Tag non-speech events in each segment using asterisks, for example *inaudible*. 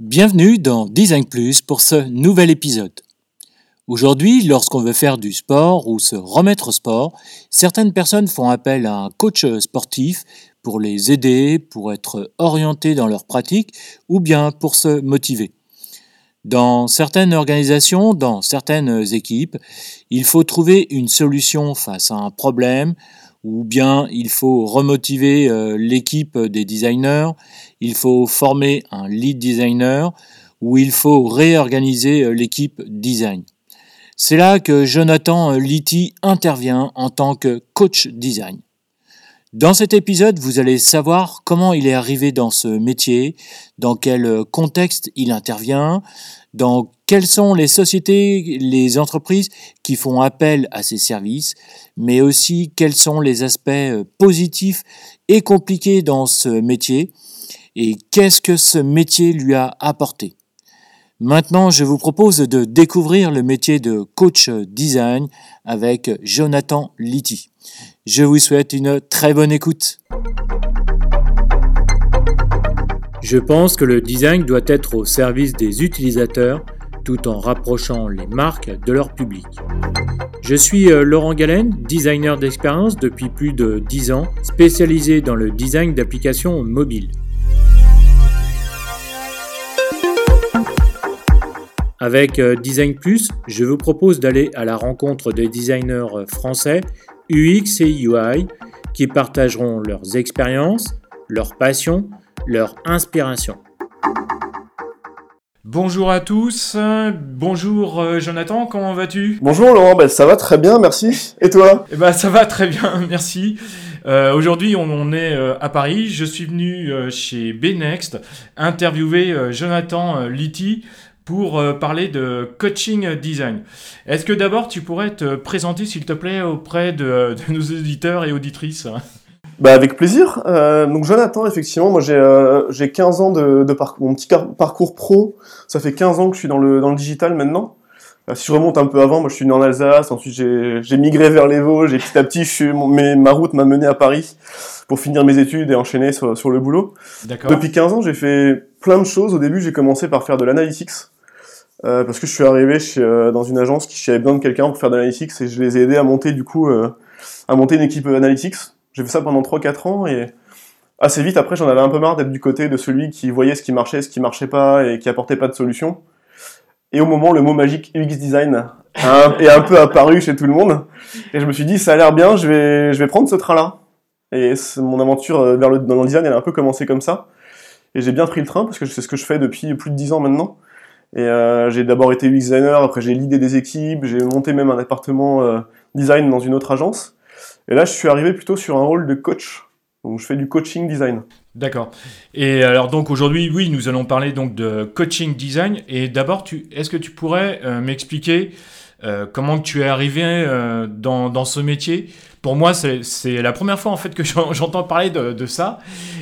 Bienvenue dans Design Plus pour ce nouvel épisode. Aujourd'hui, lorsqu'on veut faire du sport ou se remettre au sport, certaines personnes font appel à un coach sportif pour les aider, pour être orientés dans leur pratique ou bien pour se motiver. Dans certaines organisations, dans certaines équipes, il faut trouver une solution face à un problème ou bien il faut remotiver euh, l'équipe des designers, il faut former un lead designer, ou il faut réorganiser euh, l'équipe design. C'est là que Jonathan Litty intervient en tant que coach design. Dans cet épisode, vous allez savoir comment il est arrivé dans ce métier, dans quel contexte il intervient, dans quelles sont les sociétés, les entreprises qui font appel à ses services, mais aussi quels sont les aspects positifs et compliqués dans ce métier et qu'est-ce que ce métier lui a apporté? Maintenant, je vous propose de découvrir le métier de coach design avec Jonathan Litty. Je vous souhaite une très bonne écoute. Je pense que le design doit être au service des utilisateurs tout en rapprochant les marques de leur public. Je suis euh, Laurent Galen, designer d'expérience depuis plus de 10 ans, spécialisé dans le design d'applications mobiles. Avec euh, Design Plus, je vous propose d'aller à la rencontre des designers euh, français UX et UI qui partageront leurs expériences, leurs passions, leur inspiration. Bonjour à tous, bonjour euh, Jonathan, comment vas-tu? Bonjour Laurent, ben, ça va très bien, merci. Et toi? Eh ben, Ça va très bien, *laughs* merci. Euh, aujourd'hui, on, est euh, à Paris. Je suis venu chez Bnext interviewer Jonathan Litty pour parler de coaching design. Est-ce que d'abord tu pourrais te présenter, s'il te plaît, auprès de, de nos auditeurs et auditrices? Bah avec plaisir. Euh, donc Jonathan, effectivement, moi j'ai euh, j'ai 15 ans de, de parcours, mon petit parcours pro. Ça fait 15 ans que je suis dans le dans le digital maintenant. Euh, si je remonte un peu avant, moi je suis né en Alsace, ensuite j'ai j'ai migré vers les Vosges et petit à petit je suis, mais ma route m'a mené à Paris pour finir mes études et enchaîner sur, sur le boulot. Depuis 15 ans, j'ai fait plein de choses. Au début, j'ai commencé par faire de l'analytics. Euh, parce que je suis arrivé chez, euh, dans une agence qui avait besoin de quelqu'un pour faire de l'analytics et je les ai aidés à monter du coup à monter une équipe analytics j'ai fait ça pendant 3-4 ans et assez vite après j'en avais un peu marre d'être du côté de celui qui voyait ce qui marchait, ce qui marchait pas et qui apportait pas de solution. Et au moment le mot magique UX design est un peu apparu chez tout le monde et je me suis dit ça a l'air bien, je vais je vais prendre ce train là. Et mon aventure euh, vers le dans le design elle a un peu commencé comme ça. Et j'ai bien pris le train parce que c'est ce que je fais depuis plus de 10 ans maintenant. Et euh, j'ai d'abord été UX designer, après j'ai l'idée des équipes, j'ai monté même un département euh, design dans une autre agence. Et là, je suis arrivé plutôt sur un rôle de coach. Donc, je fais du coaching design. D'accord. Et alors donc aujourd'hui, oui, nous allons parler donc de coaching design. Et d'abord, est-ce que tu pourrais euh, m'expliquer euh, comment tu es arrivé euh, dans, dans, ce métier? Pour moi, c'est la première fois en fait que *laughs* j'entends parler de, de, ça.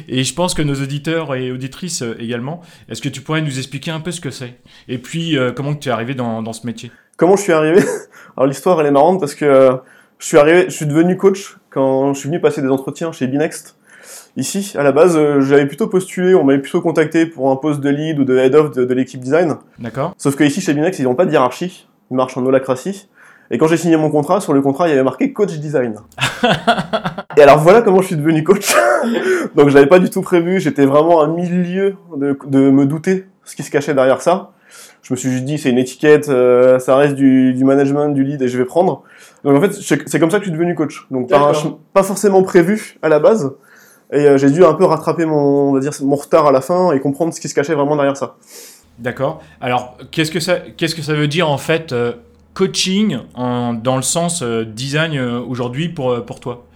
Et je pense que nos auditeurs et auditrices également. Est-ce que tu pourrais nous expliquer un peu ce que c'est? Et puis comment tu es arrivé dans, dans ce métier? Comment je suis arrivé? *laughs* Alors l'histoire, elle est marrante parce que je suis arrivé, je suis devenu coach quand je suis venu passer des entretiens chez Binext. Ici, à la base, euh, j'avais plutôt postulé, on m'avait plutôt contacté pour un poste de lead ou de head of de, l'équipe design. D'accord. Sauf que ici, chez Binext, ils n'ont pas de hiérarchie, ils marchent en holacratie. Et quand j'ai signé mon contrat, sur le contrat, il y avait marqué coach design. *laughs* et alors voilà comment je suis devenu coach. *laughs* Donc je l'avais pas du tout prévu, j'étais vraiment à milieu de, de me douter ce qui se cachait derrière ça je me suis juste dit c'est une étiquette, euh, ça reste du, du, management, du lead et je vais prendre. Donc en fait c'est comme ça que je suis devenu coach. Donc pas, pas forcément prévu à la base et euh, j'ai dû un peu rattraper mon on va dire mon retard à la fin et comprendre ce qui se cachait vraiment derrière ça. D'accord. Alors qu'est-ce que ça qu'est-ce que ça veut dire en fait euh, coaching en, dans le sens design aujourd'hui pour pour toi?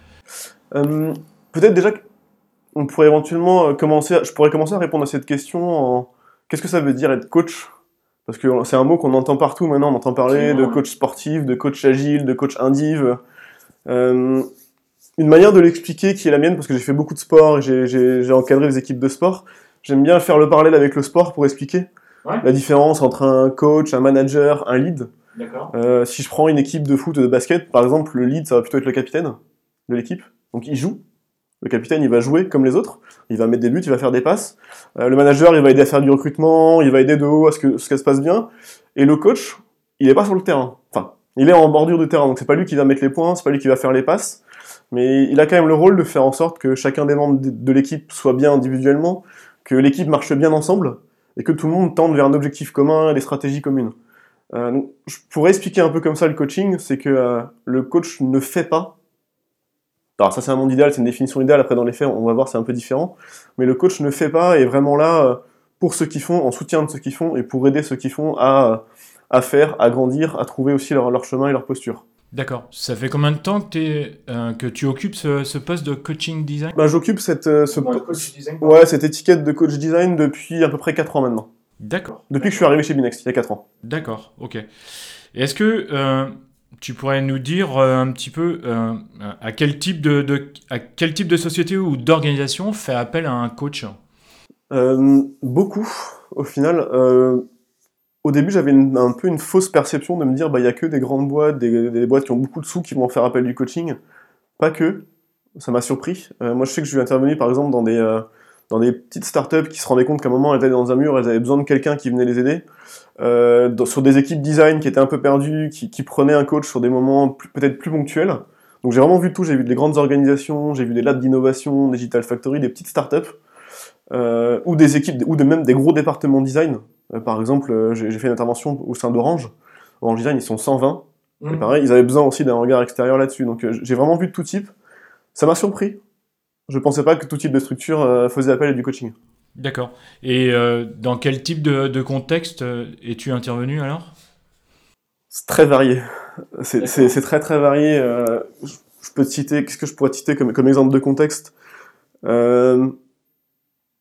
Peut-être déjà on pourrait éventuellement commencer je pourrais commencer à répondre à cette question en qu'est-ce que ça veut dire être coach? Parce que c'est un mot qu'on entend partout maintenant, on entend parler de coach sportif, de coach agile, de coach indive. Euh, une manière de l'expliquer qui est la mienne, parce que j'ai fait beaucoup de sport et j'ai encadré des équipes de sport, j'aime bien faire le parallèle avec le sport pour expliquer la différence entre un coach, un manager, un lead. Euh, si je prends une équipe de foot ou de basket, par exemple, le lead, ça va plutôt être le capitaine de l'équipe, donc il joue. Le capitaine, il va jouer comme les autres, il va mettre des buts, il va faire des passes. Euh, le manager, il va aider à faire du recrutement, il va aider de haut à ce que, ce que se passe bien. Et le coach, il est pas sur le terrain. Enfin, il est en bordure de terrain, donc c'est pas lui qui va mettre les points, c'est pas lui qui va faire les passes. Mais il a quand même le rôle de faire en sorte que chacun des membres de l'équipe soit bien individuellement, que l'équipe marche bien ensemble, et que tout le monde tende vers un objectif commun et des stratégies communes. Euh, donc, je pourrais expliquer un peu comme ça le coaching, c'est que euh, le coach ne fait pas. Alors ça c'est un monde idéal, c'est une définition idéale, après dans les faits on va voir c'est un peu différent, mais le coach ne fait pas et est vraiment là euh, pour ceux qui font, en soutien de ceux qui font et pour aider ceux qui font à, à faire, à grandir, à trouver aussi leur, leur chemin et leur posture. D'accord. Ça fait combien de temps que, es, euh, que tu occupes ce, ce, poste de coaching design? Bah, J'occupe cette, euh, ce design, ouais, cette étiquette de coach design depuis à peu près 4 ans maintenant. D'accord. Depuis que je suis arrivé chez Binext, il y a 4 ans. D'accord, ok. Est-ce que euh, tu pourrais nous dire euh, un petit peu euh, à, quel type de, à quel type de société ou d'organisation fait appel à un coach euh, Beaucoup, au final au début, j'avais un peu une fausse perception de me dire, bah, il y a que des grandes boîtes, des, des, boîtes qui ont beaucoup de sous qui vont faire appel du coaching. Pas que. Ça m'a surpris. Moi, je sais que je suis intervenu, par exemple, dans des, dans des petites startups qui se rendaient compte qu'à un moment, elles étaient dans un mur, elles avaient besoin de quelqu'un qui venait les aider. Euh, dans, sur des équipes design qui étaient un peu perdues, qui, qui prenaient un coach sur des moments peut-être plus ponctuels. Donc, j'ai vraiment vu tout. J'ai vu des grandes organisations, j'ai vu des labs d'innovation, Digital Factory, des petites startups. Euh, ou des équipes, ou de même des gros départements design. Euh, par exemple, euh, j'ai fait une intervention au sein d'Orange. Orange Design, ils sont 120. Mmh. Et pareil, ils avaient besoin aussi d'un regard extérieur là-dessus. Donc j'ai vraiment vu de tout type. Ça m'a surpris. Je pensais pas que tout type de structure faisait appel à du coaching. D'accord. Et euh, dans quel type de, de contexte es-tu intervenu alors? C'est très varié. C'est très très varié. Euh, je peux te citer, qu'est-ce que je pourrais te citer comme, comme exemple de contexte? Euh,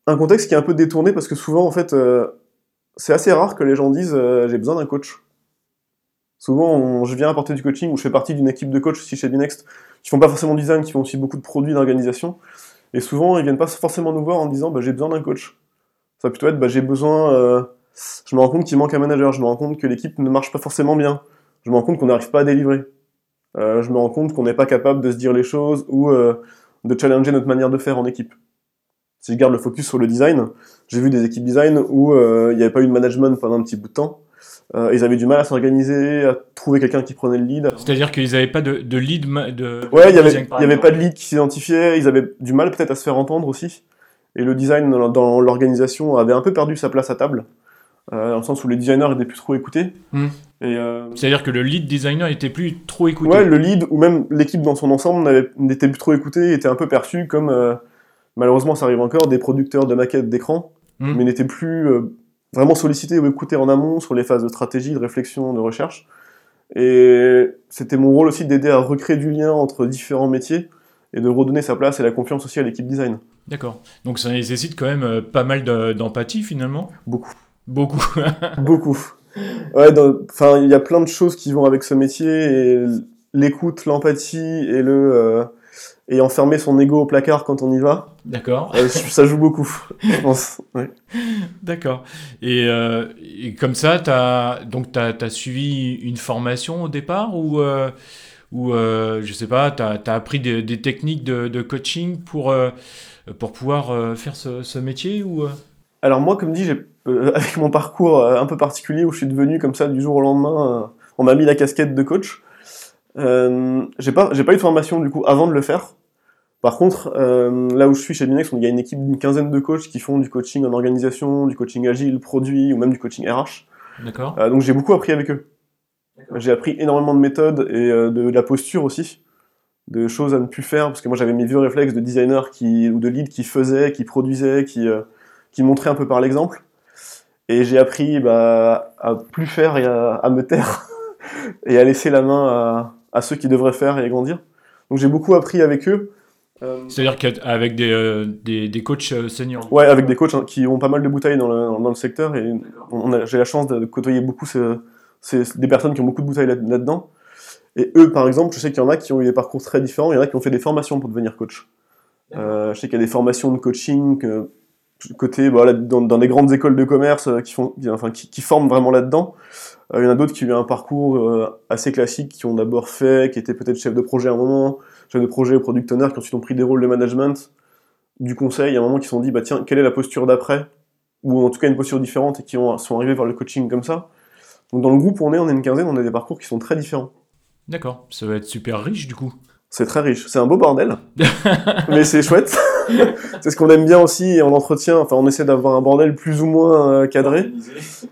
un contexte qui est un peu détourné parce que souvent, en fait, euh, c'est assez rare que les gens disent euh, j'ai besoin d'un coach. Souvent, on, je viens apporter du coaching ou je fais partie d'une équipe de coach aussi chez Binext qui font pas forcément design, qui font aussi beaucoup de produits d'organisation. Et souvent, ils viennent pas forcément nous voir en disant bah, j'ai besoin d'un coach. Ça va plutôt être bah, j'ai besoin. Euh, je me rends compte qu'il manque un manager. Je me rends compte que l'équipe ne marche pas forcément bien. Je me rends compte qu'on n'arrive pas à délivrer. Euh, je me rends compte qu'on n'est pas capable de se dire les choses ou euh, de challenger notre manière de faire en équipe si je garde le focus sur le design, j'ai vu des équipes design où il n'y avait pas eu de management pendant un petit bout de temps. Euh, ils avaient du mal à s'organiser, à trouver quelqu'un qui prenait le lead. C'est-à-dire qu'ils n'avaient pas de, de lead de Ouais, il n'y avait, y avait pas de lead qui s'identifiait, ils avaient du mal peut-être à se faire entendre aussi. Et le design dans l'organisation avait un peu perdu sa place à table, euh, dans le sens où les designers n'étaient plus trop écoutés. Mmh. Euh... C'est-à-dire que le lead designer était plus trop écouté. Ouais, le lead ou même l'équipe dans son ensemble n'était plus trop écouté, était un peu perçu comme euh, malheureusement ça arrive encore, des producteurs de maquettes d'écran, mmh. mais n'étaient plus vraiment sollicités ou écoutés en amont sur les phases de stratégie, de réflexion, de recherche. Et c'était mon rôle aussi d'aider à recréer du lien entre différents métiers et de redonner sa place et la confiance aussi à l'équipe design. D'accord. Donc ça nécessite quand même euh, pas mal d'empathie finalement? Beaucoup. Beaucoup. *laughs* Beaucoup. Ouais, enfin, il y a plein de choses qui vont avec ce métier et l'écoute, l'empathie et le euh, et enfermer son ego au placard quand on y va. D'accord. Euh, ça joue beaucoup, je pense. Ouais. D'accord. Et, euh, et, comme ça, tu as, as, suivi une formation au départ ou, euh, ou euh, je sais pas, tu as, as, appris des, des techniques de, de, coaching pour, pour pouvoir faire ce, ce métier ou Alors moi, comme dit, *laughs* avec mon parcours un peu particulier où je suis devenu comme ça du jour au lendemain, on m'a mis la casquette de coach. Euh, j'ai pas, j'ai pas eu de formation du coup avant de le faire. Par contre, euh, là où je suis chez Binex, il y a une équipe d'une quinzaine de coachs qui font du coaching en organisation, du coaching agile, produit ou même du coaching RH. D'accord. Euh, donc j'ai beaucoup appris avec eux. J'ai appris énormément de méthodes et euh, de, de, la posture aussi, de choses à ne plus faire parce que moi j'avais mes vieux réflexes de designer qui ou de lead qui faisait, qui produisait, qui euh, qui montrait un peu par l'exemple. Et j'ai appris bah, à plus faire et à, à me taire *laughs* et à laisser la main à, à ceux qui devraient faire et grandir. Donc j'ai beaucoup appris avec eux. Euh, C'est-à-dire qu'avec des, euh, des, des, coachs euh, seniors Ouais, avec des coachs hein, qui ont pas mal de bouteilles dans le, dans le secteur. Et j'ai la chance de côtoyer beaucoup ce, ce, des personnes qui ont beaucoup de bouteilles là-dedans. et eux, par exemple, je sais qu'il y en a qui ont eu des parcours très différents. Il y en a qui ont fait des formations pour devenir coach. Euh, je sais qu'il y a des formations de coaching côté voilà, dans, dans, des grandes écoles de commerce qui, font, enfin, qui, qui forment vraiment là-dedans. Euh, il y en a d'autres qui ont eu un parcours euh, assez classique, qui ont d'abord fait, qui étaient peut-être chef de projet à un moment, j'ai des projets product owners qui ensuite ont pris des rôles de management, du conseil, a un moment qui se sont dit, bah tiens, quelle est la posture d'après? Ou en tout cas une posture différente et qui ont, sont arrivés vers le coaching comme ça. Donc dans le groupe où on est, on est une quinzaine, on a des parcours qui sont très différents. D'accord, ça va être super riche du coup. C'est très riche, c'est un beau bordel, *laughs* mais c'est chouette. *laughs* c'est ce qu'on aime bien aussi en entretien, enfin on essaie d'avoir un bordel plus ou moins euh, cadré,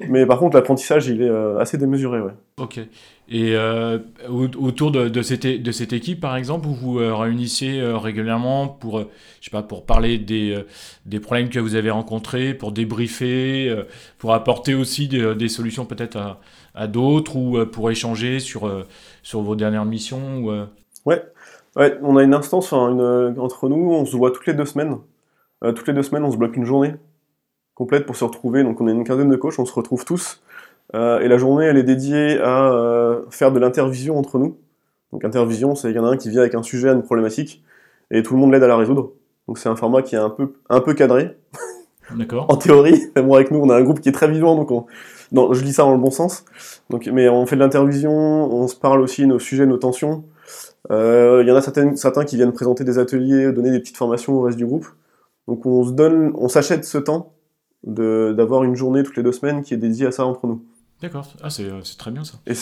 mais par contre l'apprentissage il est euh, assez démesuré. Ouais. Ok. Et euh, autour de, de, cette, de cette équipe, par exemple, vous vous réunissez régulièrement pour, je sais pas, pour parler des, des problèmes que vous avez rencontrés, pour débriefer, pour apporter aussi des, des solutions peut-être à, à d'autres ou pour échanger sur, sur vos dernières missions ou, Ouais, Ouais, on a une instance une, entre nous, on se voit toutes les deux semaines. Euh, toutes les deux semaines, on se bloque une journée complète pour se retrouver. Donc on est une quinzaine de coachs, on se retrouve tous. Euh, et la journée, elle est dédiée à euh, faire de l'intervision entre nous. Donc intervision, c'est qu'il y en a un qui vient avec un sujet, une problématique, et tout le monde l'aide à la résoudre. Donc c'est un format qui est un peu, un peu cadré. D'accord. *laughs* en théorie, avec nous, on a un groupe qui est très vivant, donc on... non, je dis ça dans le bon sens. Donc, mais on fait de l'intervision, on se parle aussi nos sujets, nos tensions. Euh, il y en a certains, certains qui viennent présenter des ateliers, donner des petites formations au reste du groupe. Donc on se donne, on s'achète ce temps d'avoir une journée toutes les deux semaines qui est dédiée à ça entre nous. D'accord, ah, c'est très bien ça. Et,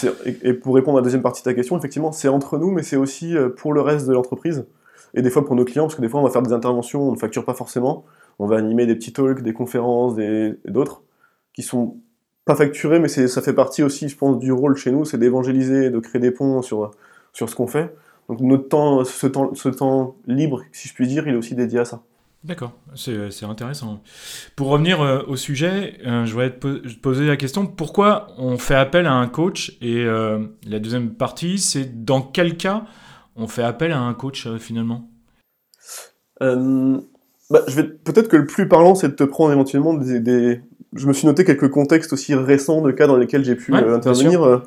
et, pour répondre à la deuxième partie de ta question, effectivement, c'est entre nous, mais c'est aussi euh, pour le reste de l'entreprise. Et des fois pour nos clients, parce que des fois on va faire des interventions, on ne facture pas forcément. On va animer des petits talks, des conférences, et d'autres, qui sont pas facturés, mais ça fait partie aussi, je pense, du rôle chez nous, c'est d'évangéliser, de créer des ponts sur, sur ce qu'on fait. Donc notre temps, ce temps, ce temps libre, si je puis dire, il est aussi dédié à ça. D'accord, c'est intéressant. Pour revenir euh, au sujet, euh, je voudrais te poser la question pourquoi on fait appel à un coach Et euh, la deuxième partie, c'est dans quel cas on fait appel à un coach finalement? Bah, je vais peut-être que le plus parlant, c'est de te prendre éventuellement des, Je me suis noté quelques contextes aussi récents de cas dans lesquels j'ai pu intervenir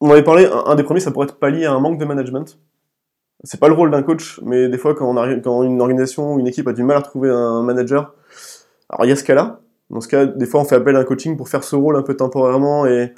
on avait parlé, un, des premiers, ça pourrait être pas lié à un manque de management. C'est pas le rôle d'un coach, mais des fois, quand, on arrive, quand une organisation ou une équipe a du mal à trouver un manager, alors il y a ce cas-là. Dans ce cas, des fois, on fait appel à un coaching pour faire ce rôle un peu temporairement et.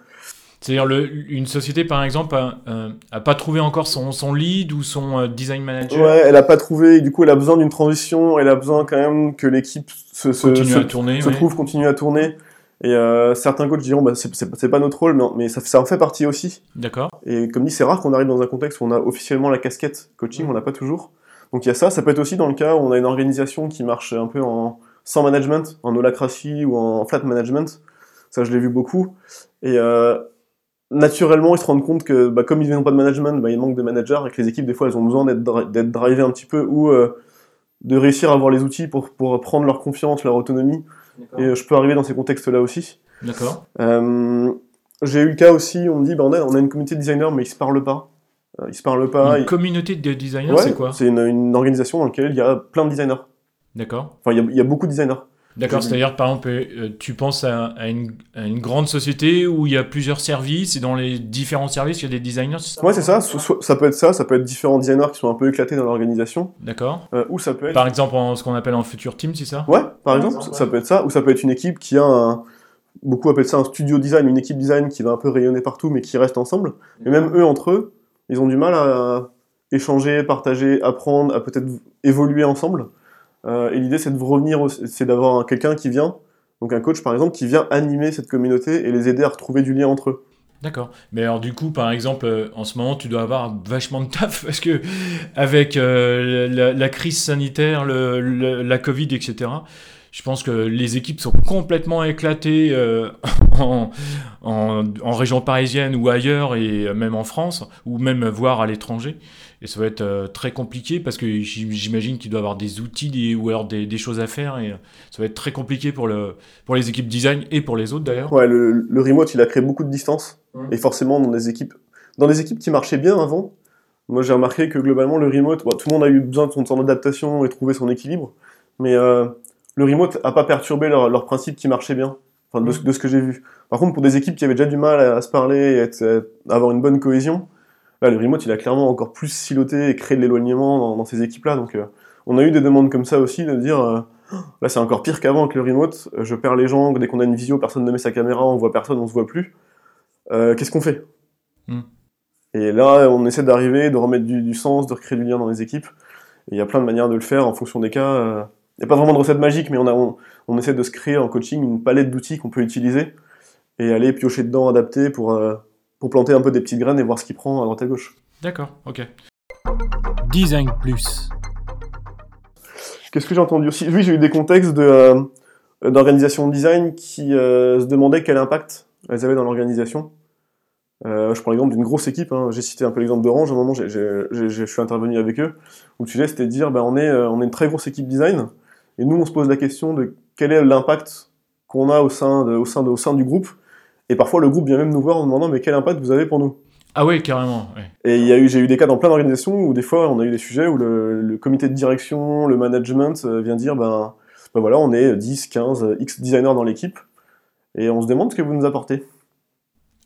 C'est-à-dire une société, par exemple, a, euh, pas trouvé encore son, son, lead ou son euh, design manager? Ouais, elle a pas trouvé, et du coup, elle a besoin d'une transition, elle a besoin quand même que l'équipe se, se, se, tourner, se trouve, continue à tourner. Et euh, certains coachs diront, bah, c'est pas notre rôle, mais, mais ça, ça, en fait partie aussi. D'accord. Et comme dit, c'est rare qu'on arrive dans un contexte où on a officiellement la casquette coaching, on n'a pas toujours. Donc il y a ça, ça peut être aussi dans le cas où on a une organisation qui marche un peu en sans management, en holacratie ou en flat management. Ça, je l'ai vu beaucoup. Et euh, naturellement, ils se rendent compte que bah, comme ils n'ont pas de management, bah, il manque de managers et que les équipes, des fois, elles ont besoin d'être drivées un petit peu ou euh, de réussir à avoir les outils pour, pour prendre leur confiance, leur autonomie et euh, je peux arriver dans ces contextes-là aussi. D'accord. Euh, j'ai eu le cas aussi, on me dit, bah, on, a, on a une communauté de designers, mais ils se parlent pas. Euh, ils se parlent pas. Une communauté de designers, c'est quoi? C'est une, une, organisation dans laquelle il y a plein de designers. D'accord. Enfin, il y, a, il y, a beaucoup de designers. D'accord, c'est-à-dire, par exemple, euh, tu penses à, une, une, grande société où il y a plusieurs services, et dans les différents services, il y a des designers Ouais, c'est ça. ça peut être ça, ça peut être différents designers qui sont un peu éclatés dans l'organisation. D'accord. Euh, ou ça peut être... Par exemple, en, ce qu'on appelle un futur team, c'est ça? Ouais, par exemple, ça, peut être ça. Ou ça peut être une équipe qui a un... Beaucoup appellent ça un studio design, une équipe design qui va un peu rayonner partout, mais qui reste ensemble. Et même eux, entre eux, ils ont du mal à échanger, partager, apprendre, à peut-être évoluer ensemble. Euh, et l'idée, c'est de revenir, c'est d'avoir quelqu'un qui vient, donc un coach par exemple, qui vient animer cette communauté et les aider à retrouver du lien entre eux. D'accord. Mais alors du coup, par exemple, euh, en ce moment, tu dois avoir vachement de taf *laughs* parce que avec euh, la, crise sanitaire, la Covid, etc. Je pense que les équipes sont complètement éclatées *laughs* en, région parisienne ou ailleurs et même en France ou même voire à l'étranger. Et ça va être euh, très compliqué parce que j'imagine qu'il doit avoir des outils ou alors des, choses à faire et ça va être très compliqué pour, le, pour les équipes design et pour les autres d'ailleurs. Ouais, le, le, remote il a créé beaucoup de distance mmh. et forcément dans des équipes, dans des équipes qui marchaient bien avant. Moi j'ai remarqué que globalement le remote, tout le monde a eu besoin de son temps d'adaptation et trouver son équilibre, mais euh, le remote a pas perturbé leur, leur principe qui marchait bien, enfin, de, mmh. de ce que j'ai vu. Par contre pour des équipes qui avaient déjà du mal à, se parler et à avoir une bonne cohésion, Là, le remote, il a clairement encore plus siloté et créé de l'éloignement dans, ces équipes-là. Donc, euh, on a eu des demandes comme ça aussi, de dire, euh, là, c'est encore pire qu'avant avec le remote. Euh, je perds les gens, dès qu'on a une visio, personne ne met sa caméra, on voit personne, on se voit plus. Qu'est-ce qu'on fait hmm. Et là, on essaie d'arriver, de remettre du, du sens, de recréer du lien dans les équipes. Il y a plein de manières de le faire en fonction des cas. Il n'y a pas vraiment de recette magique, mais on, a, on, on essaie de se créer en coaching une palette d'outils qu'on peut utiliser et aller piocher dedans, adapter pour, pour planter un peu des petites graines et voir ce qui prend à droite à gauche. D'accord, ok. Design Plus. Qu'est-ce que j'ai entendu aussi? Oui, j'ai eu des contextes de, euh, d'organisation de design qui euh, se demandaient quel impact elles avaient dans l'organisation. Euh, je prends l'exemple d'une grosse équipe, hein. j'ai cité un peu l'exemple d'Orange, à un moment j'ai, j'ai- j'ai- je suis intervenu avec eux, où le sujet c'était de dire ben, on, est, on est une très grosse équipe design, et nous on se pose la question de quel est l'impact qu'on a au sein, de- au, sein de- au sein du groupe, et parfois le groupe vient même nous voir en demandant mais quel impact vous avez pour nous? Ah ouais, carrément. et il y a eu, j'ai eu des cas dans plein d'organisations où des fois on a eu des sujets où le, le comité de direction, le management euh, vient dire ben, ben voilà, on est 10, 15, euh, X designers dans l'équipe et on se demande ce que vous nous apportez.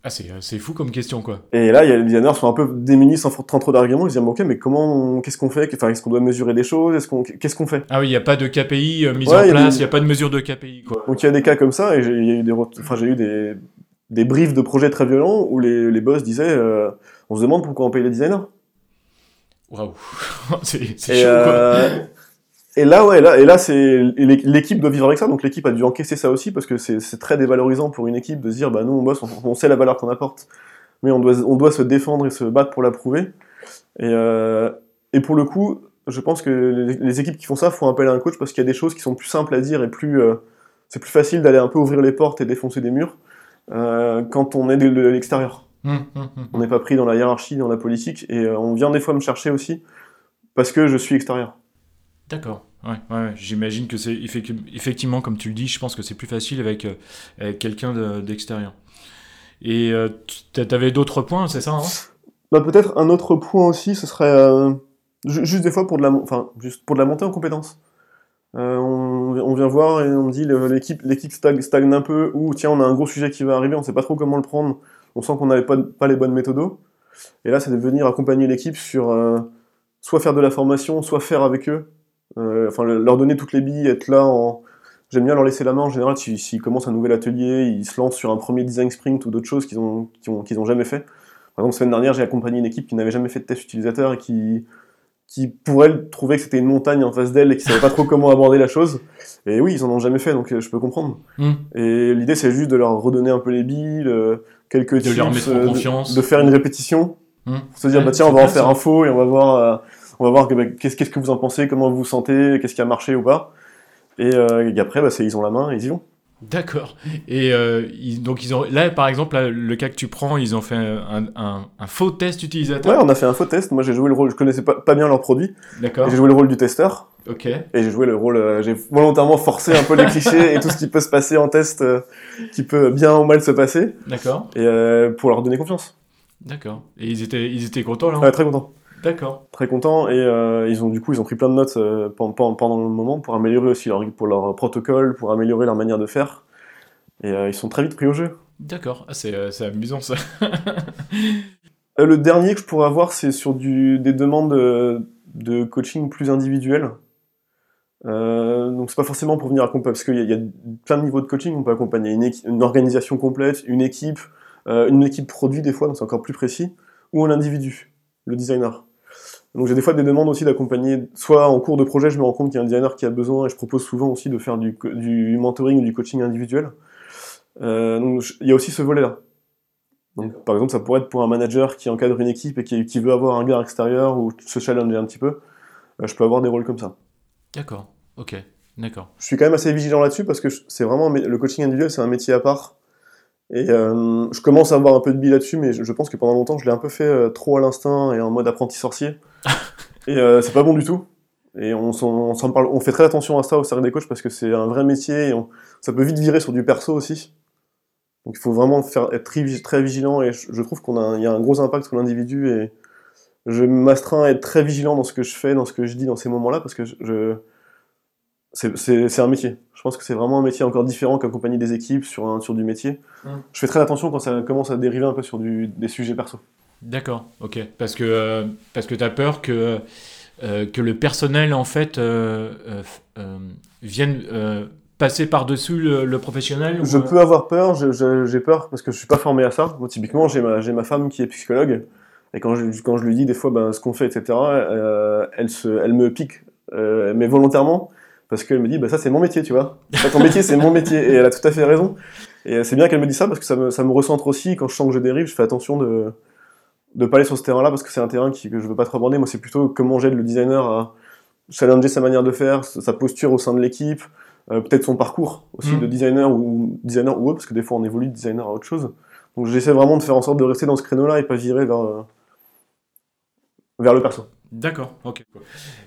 Ah, c'est euh, c'est fou comme question, quoi. Et là, il y a les designers sont un peu démunis sans trop d'arguments, ils se disent ok, mais comment, qu'est-ce qu'on fait? Enfin, est-ce qu'on doit mesurer des choses? Est-ce qu'on, qu'est-ce qu'on fait? Ah oui, il n'y a pas de KPI euh, mise Ouais, en il place, des- il n'y a pas de mesure de KPI, quoi. Donc il y a des cas comme ça et j'ai eu des, enfin, j'ai eu des, des briefs de projets très violents où les, les boss disaient euh, on se demande pourquoi on paye les designers. Waouh. *laughs* c'est chaud, quoi. euh, et là, ouais, là, et là, c'est l'équipe doit vivre avec ça. Donc l'équipe a dû encaisser ça aussi parce que c'est c'est très dévalorisant pour une équipe de se dire, bah nous on bosse, on, on sait la valeur qu'on apporte, mais on doit, on doit se défendre et se battre pour la prouver. Et, euh, et pour le coup, je pense que les, les équipes qui font ça font appel à un coach parce qu'il y a des choses qui sont plus simples à dire et plus, euh, c'est plus facile d'aller un peu ouvrir les portes et défoncer des murs euh, quand on est de, de l'extérieur. Hum, hum, hum. On n'est pas pris dans la hiérarchie, dans la politique, et euh, on vient des fois me chercher aussi parce que je suis extérieur. D'accord. Ouais, ouais, j'imagine que c'est effectivement, comme tu le dis, je pense que c'est plus facile avec, euh, avec quelqu'un de- d'extérieur. Et euh, tu avais d'autres points, c'est ça hein? Bah, peut-être un autre point aussi, ce serait ju- juste des fois pour de la, enfin, juste pour de la montée en compétences. Euh, on, vient voir et on dit l'équipe l'équipe stagne, un peu ou tiens on a un gros sujet qui va arriver, on sait pas trop comment le prendre, on sent qu'on n'avait pas, les bonnes méthodos. Et là c'est de venir accompagner l'équipe sur euh, soit faire de la formation, soit faire avec eux, Euh, enfin le- leur donner toutes les billes, être là J'aime bien leur laisser la main en général s'ils commencent un nouvel atelier, ils se lancent sur un premier design sprint ou d'autres choses qu'ils ont, ont jamais fait. Par exemple, semaine dernière, j'ai accompagné une équipe qui n'avait jamais fait de test utilisateur et qui, qui pour elle, trouvait que c'était une montagne en face d'elle et qui savait pas trop comment aborder la chose. Et oui, ils en ont jamais fait, donc euh, je peux comprendre. Hum. Et l'idée, c'est juste de leur redonner un peu les billes, euh, quelques De leur mettre en euh, de- confiance. de, faire une répétition, Hum. pour se dire, bah tiens, on va en faire ça. un faux et on va voir, euh, on va voir que, bah, qu'est-ce, qu'est-ce que vous en pensez, comment vous vous sentez, qu'est-ce qui a marché ou pas. Et, euh, et après, bah, c'est, ils ont la main et ils y vont. D'accord. Et euh, ils- donc ils ont là par exemple là, le cas que tu prends, ils ont fait un, un- un faux test Ouais, utilisateur. on a fait un faux test. Moi, j'ai joué le rôle, je connaissais pas, pas bien leur produit. D'accord. J'ai joué le rôle du testeur. Ok. Et j'ai joué le rôle, euh, j'ai volontairement forcé un peu les clichés et tout ce qui peut se passer en test, euh, qui peut bien ou mal se passer, D'accord. et pour leur donner confiance. D'accord. Et ils étaient ils étaient contents là? Ouais, très content. D'accord. Très content. Et euh, ils ont du coup, ils ont pris plein de notes euh, pendant, pendant- le moment pour améliorer aussi leur, pour leur protocole, pour améliorer leur manière de faire. Et euh, ils sont très vite pris au jeu. D'accord. Ah, c'est amusant ça. *laughs* Le dernier que je pourrais avoir, c'est sur du, des demandes de, coaching plus individuelles. Euh, donc c'est pas forcément pour venir accompagner, parce qu'il y, a- il y a plein de niveaux de coaching. On peut accompagner une, organisation complète, une équipe, euh, une équipe produit des fois, donc c'est encore plus précis, ou un individu, le designer. Donc j'ai des fois des demandes aussi d'accompagner, soit en cours de projet, je me rends compte qu'il y a un designer qui a besoin, et je propose souvent aussi de faire du, du mentoring ou du coaching individuel. Euh, donc je- il y a aussi ce volet-là. Donc, par exemple, ça pourrait être pour un manager qui encadre une équipe et qui, qui veut avoir un gars extérieur ou se challenger un petit peu. Euh, je peux avoir des rôles comme ça. D'accord. Ok. D'accord. Je suis quand même assez vigilant là-dessus parce que c'est vraiment le coaching individuel, c'est un métier à part. Et euh, je commence à avoir un peu de billes là-dessus, mais je, je pense que pendant longtemps, je l'ai un peu fait euh, trop à l'instinct et en mode apprenti sorcier. *laughs* et euh, c'est pas bon du tout. Et on, s'en- on, s'en parle, on fait très attention à ça au cercle des coachs parce que c'est un vrai métier et on- ça peut vite virer sur du perso aussi. Donc il faut vraiment faire, être très, vigi- très vigilant et je, je trouve qu'il y a un gros impact sur l'individu et je m'astreins à être très vigilant dans ce que je fais, dans ce que je dis dans ces moments-là parce que je, je- c'est- un métier. Je pense que c'est vraiment un métier encore différent qu'accompagner des équipes sur, un, sur du métier. Mm. Je fais très attention quand ça commence à dériver un peu sur du, des sujets perso. D'accord. Ok. Parce que euh, parce que t'as peur que euh, que le personnel en fait euh, vienne passer par dessus le, le professionnel. Je peux avoir peur, j'ai peur parce que je suis pas formé à ça. Moi, typiquement, j'ai ma, ma femme qui est psychologue. Et quand je, quand je lui dis des fois ben, ce qu'on fait, etc., elle, se, elle me pique, mais volontairement, parce qu'elle me dit bah, ça c'est mon métier, tu vois. ton métier c'est mon métier, et elle a tout à fait raison. Et c'est bien qu'elle me dise ça parce que ça me, ça me recentre aussi. Quand je sens que je dérive, je fais attention de de pas aller sur ce terrain-là parce que c'est un terrain qui, que je veux pas trop aborder. Moi, c'est plutôt comment j'aide le designer à challenger sa manière de faire, sa posture au sein de l'équipe, euh, peut-être son parcours aussi mm. de designer ou designer ou autre, parce que des fois on évolue de designer à autre chose. Donc j'essaie vraiment de faire en sorte de rester dans ce créneau-là et pas virer vers, euh, vers le perso. D'accord, ok.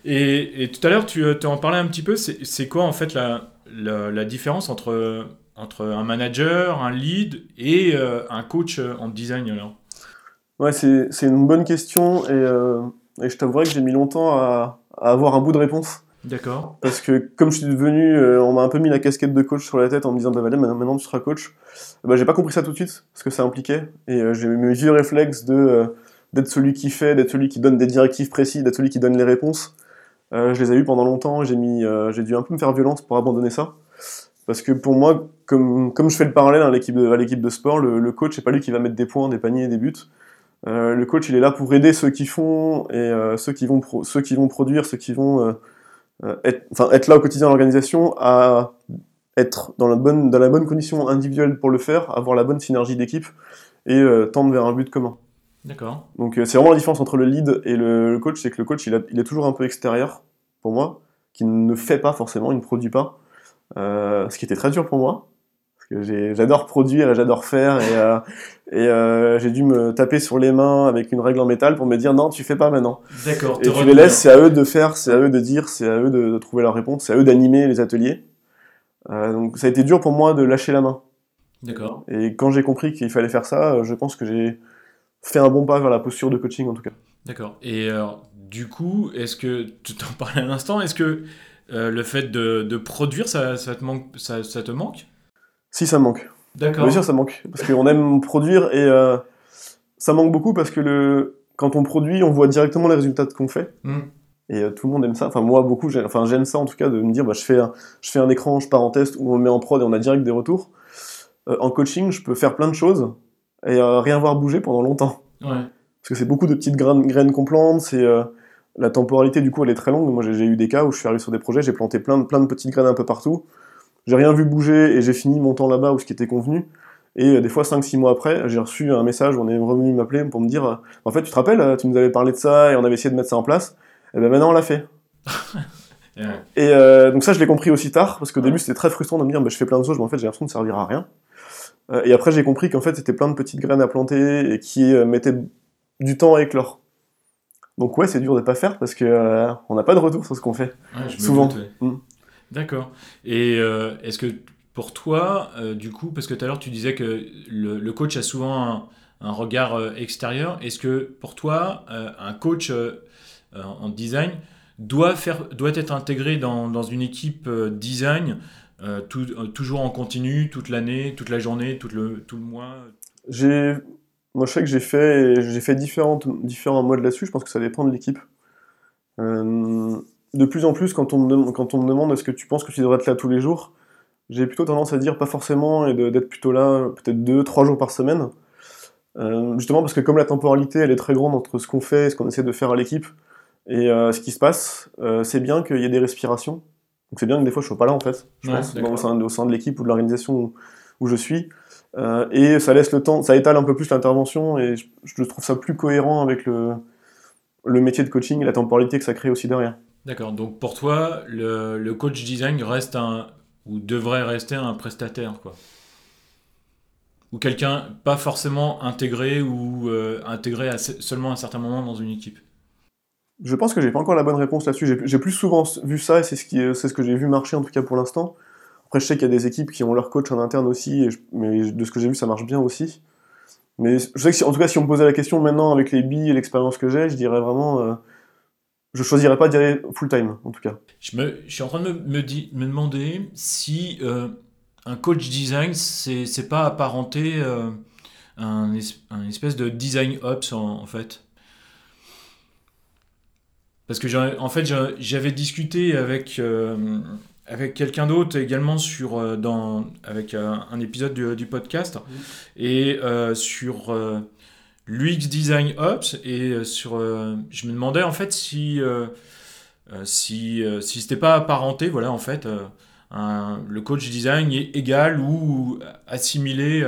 Et, et, tout à l'heure, tu, euh, en parlais un petit peu, c'est quoi en fait la, la, différence entre, entre un manager, un lead et un coach en design alors? Ouais, c'est une bonne question et, et je t'avouerai que j'ai mis longtemps à, à avoir un bout de réponse. D'accord. Parce que comme je suis devenu, euh, on m'a un peu mis la casquette de coach sur la tête en me disant bah, maintenant, maintenant tu seras coach. Bah, j'ai pas compris ça tout de suite, ce que ça impliquait. Et euh, j'ai mes vieux réflexes de euh, d'être celui qui fait, d'être celui qui donne des directives précises, d'être celui qui donne les réponses. je les ai eu pendant longtemps, j'ai mis, j'ai dû un peu me faire violence pour abandonner ça. Parce que pour moi, comme, je fais le parallèle à l'équipe de, de sport, le, coach, c'est pas lui qui va mettre des points, des paniers des buts. Euh, le coach, il est là pour aider ceux qui font et euh, ceux, qui vont ceux qui vont produire, ceux qui vont euh, être, être là au quotidien de l'organisation, à être dans la, bonne, dans la bonne condition individuelle pour le faire, avoir la bonne synergie d'équipe et tendre vers un but commun. D'accord. Donc c'est vraiment la différence entre le lead et le, coach, c'est que le coach, il, il, est toujours un peu extérieur, pour moi, qui ne fait pas forcément, il ne produit pas. ce qui était très dur pour moi, j'adore produire et j'adore faire et, euh, et euh, j'ai dû me taper sur les mains avec une règle en métal pour me dire non tu fais pas maintenant. D'accord et tu les laisses c'est à eux de faire c'est à eux de dire c'est à eux de, trouver leur réponse c'est à eux d'animer les ateliers. Euh, donc ça a été dur pour moi de lâcher la main. D'accord. Et quand j'ai compris qu'il fallait faire ça je pense que j'ai fait un bon pas vers la posture de coaching en tout cas d'accord et alors du coup est-ce que tu t'en parlais à l'instant est-ce que le fait de, de produire ça, ça, te manque, ça, ça te manque? Si, ça manque. D'accord. Bien sûr, ça manque. Parce qu'on aime produire et euh, ça manque beaucoup parce que le... quand on produit, on voit directement les résultats qu'on fait. Hmm. Et euh, tout le monde aime ça. Enfin, moi, beaucoup, enfin, j'aime ça en tout cas de me dire, bah, je, fais un, je fais un écran, je pars en test ou on met en prod et on a direct des retours. Euh, en coaching, je peux faire plein de choses et rien voir bouger pendant longtemps. Ouais. Parce que c'est beaucoup de petites graines, graines qu'on plante, c'est la temporalité du coup elle est très longue. Moi j'ai eu des cas où je suis arrivé sur des projets, j'ai planté plein de, plein de petites graines un peu partout j'ai rien vu bouger et j'ai fini mon temps là-bas où ce qui était convenu. Et euh, des fois, 5-6 mois après, j'ai reçu un message où on est revenu m'appeler pour me dire euh, En fait, tu te rappelles, euh, tu nous avais parlé de ça et on avait essayé de mettre ça en place. Et ben maintenant, on l'a fait. *laughs* Et donc, ça, je l'ai compris aussi tard, parce qu'au début, c'était très frustrant de me dire bah, Je fais plein de choses, mais en fait, j'ai l'impression de servir à rien. Et après, j'ai compris qu'en fait, c'était plein de petites graines à planter et qui mettaient du temps à éclore. Donc, ouais, c'est dur de pas faire parce que on n'a pas de retour sur ce qu'on fait. souvent. Mm. D'accord. Et euh, est-ce que pour toi, euh, du coup, parce que tout à l'heure tu disais que le, coach a souvent un, regard euh, extérieur, est-ce que pour toi, un coach en design doit, faire, doit être intégré dans, dans une équipe design tout, toujours en continu, toute l'année, toute la journée, tout le, tout le mois Moi, je sais que j'ai fait, fait différentes, différents modes là-dessus. Je pense que ça dépend de l'équipe de plus en plus, quand on me, quand on me demande est-ce que tu penses que tu devrais être là tous les jours, j'ai plutôt tendance à dire pas forcément et d'être plutôt là peut-être deux, trois jours par semaine. Euh, justement parce que comme la temporalité elle est très grande entre ce qu'on fait et ce qu'on essaie de faire à l'équipe et euh, ce qui se passe, euh, c'est bien qu'il y ait des respirations. Donc c'est bien que des fois je sois pas là en fait, je pense, au, sein, au sein de l'équipe ou de l'organisation où, je suis. et ça laisse le temps, ça étale un peu plus l'intervention et je, trouve ça plus cohérent avec le, le métier de coaching et la temporalité que ça crée aussi derrière. D'accord, donc pour toi, le, coach design reste un, ou devrait rester un prestataire, quoi. Ou quelqu'un pas forcément intégré ou euh, intégré à seulement à un certain moment dans une équipe. Je pense que j'ai pas encore la bonne réponse là-dessus. J'ai plus souvent vu ça et c'est ce, que j'ai vu marcher en tout cas pour l'instant. Après, je sais qu'il y a des équipes qui ont leur coach en interne aussi, mais de ce que j'ai vu, ça marche bien aussi. Mais je sais que, en tout cas, si on me posait la question maintenant avec les billes et l'expérience que j'ai, je dirais vraiment euh, je choisirais pas d'y aller full time, en tout cas. Je, suis en train de me, demander si euh, un coach design, c'est pas apparenté euh, un, espèce de design ops en, fait. Parce que en fait, j'avais discuté avec, euh, avec quelqu'un d'autre également sur, dans, avec un épisode du, du podcast mmh. et sur l'UX Design Ops et sur, je me demandais en fait si si si c'était pas apparenté, voilà en fait, le coach design est égal ou assimilé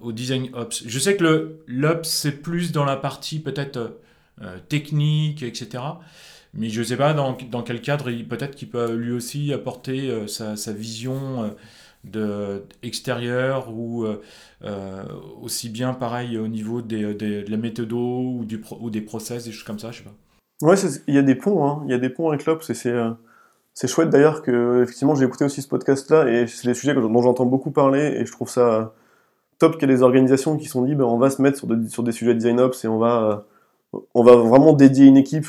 au design ops. Je sais que l'ops c'est plus dans la partie peut-être technique, etc. Mais je ne sais pas dans, dans, quel cadre, peut-être qu'il peut lui aussi apporter euh, sa, sa, vision euh, de, extérieure ou euh, aussi bien pareil au niveau des, des, de la méthode ou, du ou des process, des choses comme ça, je sais pas. Ouais, il y a des ponts, hein. il y a des ponts avec l'Ops et c'est chouette d'ailleurs que effectivement j'ai écouté aussi ce podcast-là et c'est des sujets dont j'entends beaucoup parler et je trouve ça top qu'il y ait des organisations qui sont dit ben, on va se mettre sur, sur des sujets de design ops et on va on va vraiment dédier une équipe,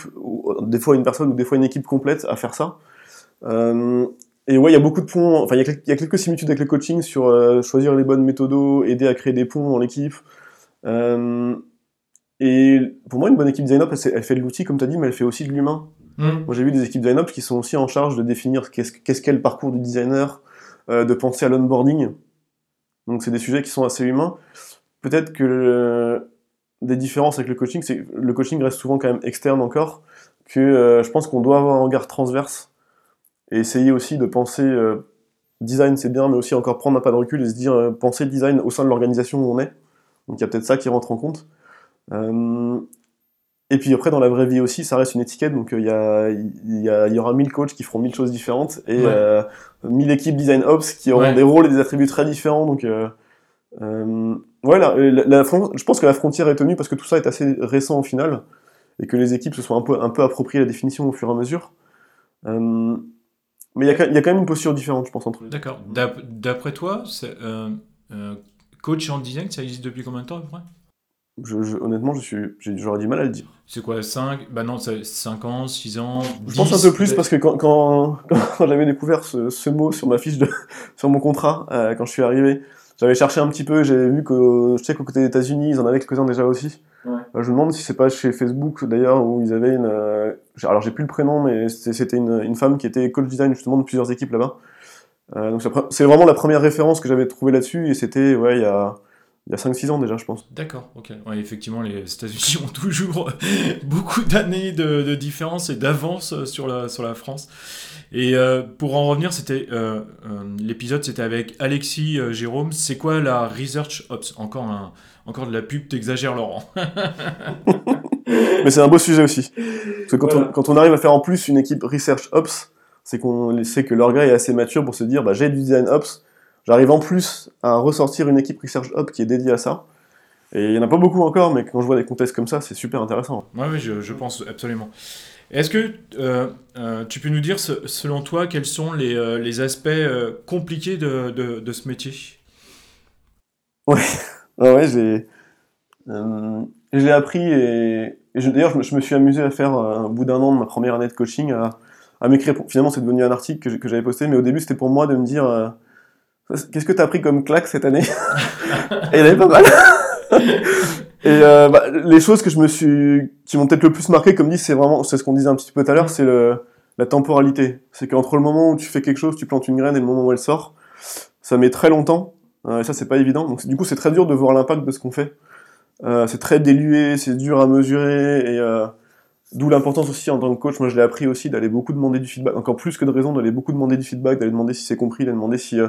des fois une personne ou des fois une équipe complète à faire ça. Euh, et ouais, il y a beaucoup de ponts, enfin il y, a quelques similitudes avec le coaching sur euh, choisir les bonnes méthodos, aider à créer des ponts dans l'équipe. Euh, et pour moi, une bonne équipe design up, elle, fait de l'outil, comme tu as dit, mais elle fait aussi de l'humain. Mmh. Moi, j'ai vu des équipes design up qui sont aussi en charge de définir qu'est-ce qu'est le parcours du designer, de penser à l'onboarding. Donc, c'est des sujets qui sont assez humains. Peut-être que des différences avec le coaching, c'est que le coaching reste souvent quand même externe encore, que euh, je pense qu'on doit avoir un regard transverse et essayer aussi de penser euh, design c'est bien, mais aussi encore prendre un pas de recul et se dire euh, penser design au sein de l'organisation où on est. Donc il y a peut-être ça qui rentre en compte. et puis après dans la vraie vie aussi, ça reste une étiquette, donc il y, a, y, y, aura 1000 coachs qui feront 1000 choses différentes et ouais. 1000 équipes design ops qui auront des rôles et des attributs très différents. Donc voilà, la, je pense que la frontière est tenue parce que tout ça est assez récent au final, et que les équipes se sont un peu, un peu appropriées la définition au fur et à mesure. Euh, mais il y, y, a quand même une posture différente, je pense, entre les D'accord. D'après toi, euh, euh, coach en design, ça existe depuis combien de temps à peu près? Je, honnêtement, j'aurais du mal à le dire. C'est quoi, 5 Bah non, 5 ans, 6 ans Je pense un peu plus parce que quand, quand, *laughs* quand j'avais découvert ce, ce, mot sur ma fiche de, *laughs* sur mon contrat, quand je suis arrivé, j'avais cherché un petit peu, j'avais vu que je sais qu'au côté des États-Unis, ils en avaient quelques-uns déjà aussi. Ouais. Euh, je me demande si c'est pas chez Facebook d'ailleurs où ils avaient une. Euh, alors j'ai plus le prénom, mais c'était une, une, femme qui était coach design justement de plusieurs équipes là-bas. Euh, donc c'est vraiment la première référence que j'avais trouvée là-dessus et c'était ouais il y a il y a 5-6 ans déjà, je pense. D'accord, ok. Ouais, effectivement, les États-Unis *laughs* ont toujours *laughs* beaucoup d'années de, de, différence et d'avance sur la, sur la France. Et euh, pour en revenir, c'était euh, euh, l'épisode, c'était avec Alexis Jérôme. C'est quoi la Research Ops? Encore, un, encore de la pub, t'exagères Laurent. *laughs* Mais c'est un beau sujet aussi. Parce que quand, on, quand, on, arrive à faire en plus une équipe Research Ops, c'est qu'on sait que leur gars est assez mature pour se dire bah, j'ai du design Ops, J'arrive en plus à ressortir une équipe Research Hub qui est dédiée à ça. Et il n'y en a pas beaucoup encore, mais quand je vois des contextes comme ça, c'est super intéressant. Oui, ouais, je, je, pense absolument. Est-ce que euh, euh, tu peux nous dire, selon toi, quels sont les, euh, les aspects compliqués de, de, de, ce métier? *laughs* Ouais, ouais j'ai, j'ai appris et, et d'ailleurs, je, je, me suis amusé à faire, au bout d'un an de ma première année de coaching, à, à m'écrire. Finalement, c'est devenu un article que j'avais posté, mais au début, c'était pour moi de me dire Qu'est-ce que tu as pris comme claque cette année Et il avait pas mal. *laughs* et euh, bah, les choses que je me suis, qui m'ont peut-être le plus marqué, comme dit, c'est vraiment, c'est ce qu'on disait un petit peu tout à l'heure, c'est le, la temporalité. C'est qu'entre le moment où tu fais quelque chose, tu plantes une graine et le moment où elle sort, ça met très longtemps. Euh, et ça, c'est pas évident. Donc, du coup, c'est très dur de voir l'impact de ce qu'on fait. Euh, c'est très dilué, c'est dur à mesurer et D'où l'importance aussi en tant que coach, moi je l'ai appris aussi d'aller beaucoup demander du feedback, encore plus que de raison d'aller beaucoup demander du feedback, d'aller demander si c'est compris, d'aller demander si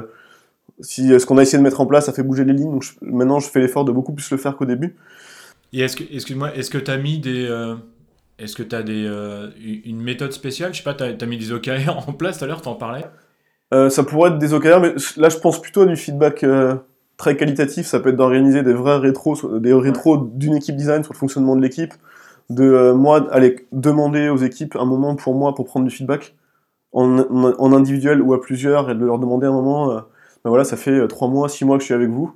si euh, ce qu'on a essayé de mettre en place, ça fait bouger les lignes. Donc maintenant, je fais l'effort de beaucoup plus le faire qu'au début. Et est-ce que, excuse-moi, est-ce que tu as mis des. Euh, est-ce que tu as des, euh, une méthode spéciale? Je sais pas, tu as, mis des OKR *laughs* en place tout à l'heure, tu en parlais Ça pourrait être des OKR, mais là, je pense plutôt à du feedback très qualitatif. Ça peut être d'organiser des vrais rétros, des rétros d'une équipe design sur le fonctionnement de l'équipe. De moi, aller demander aux équipes un moment pour moi pour prendre du feedback en, en individuel ou à plusieurs et de leur demander un moment ben voilà, ça fait 3 euh, mois, 6 mois que je suis avec vous.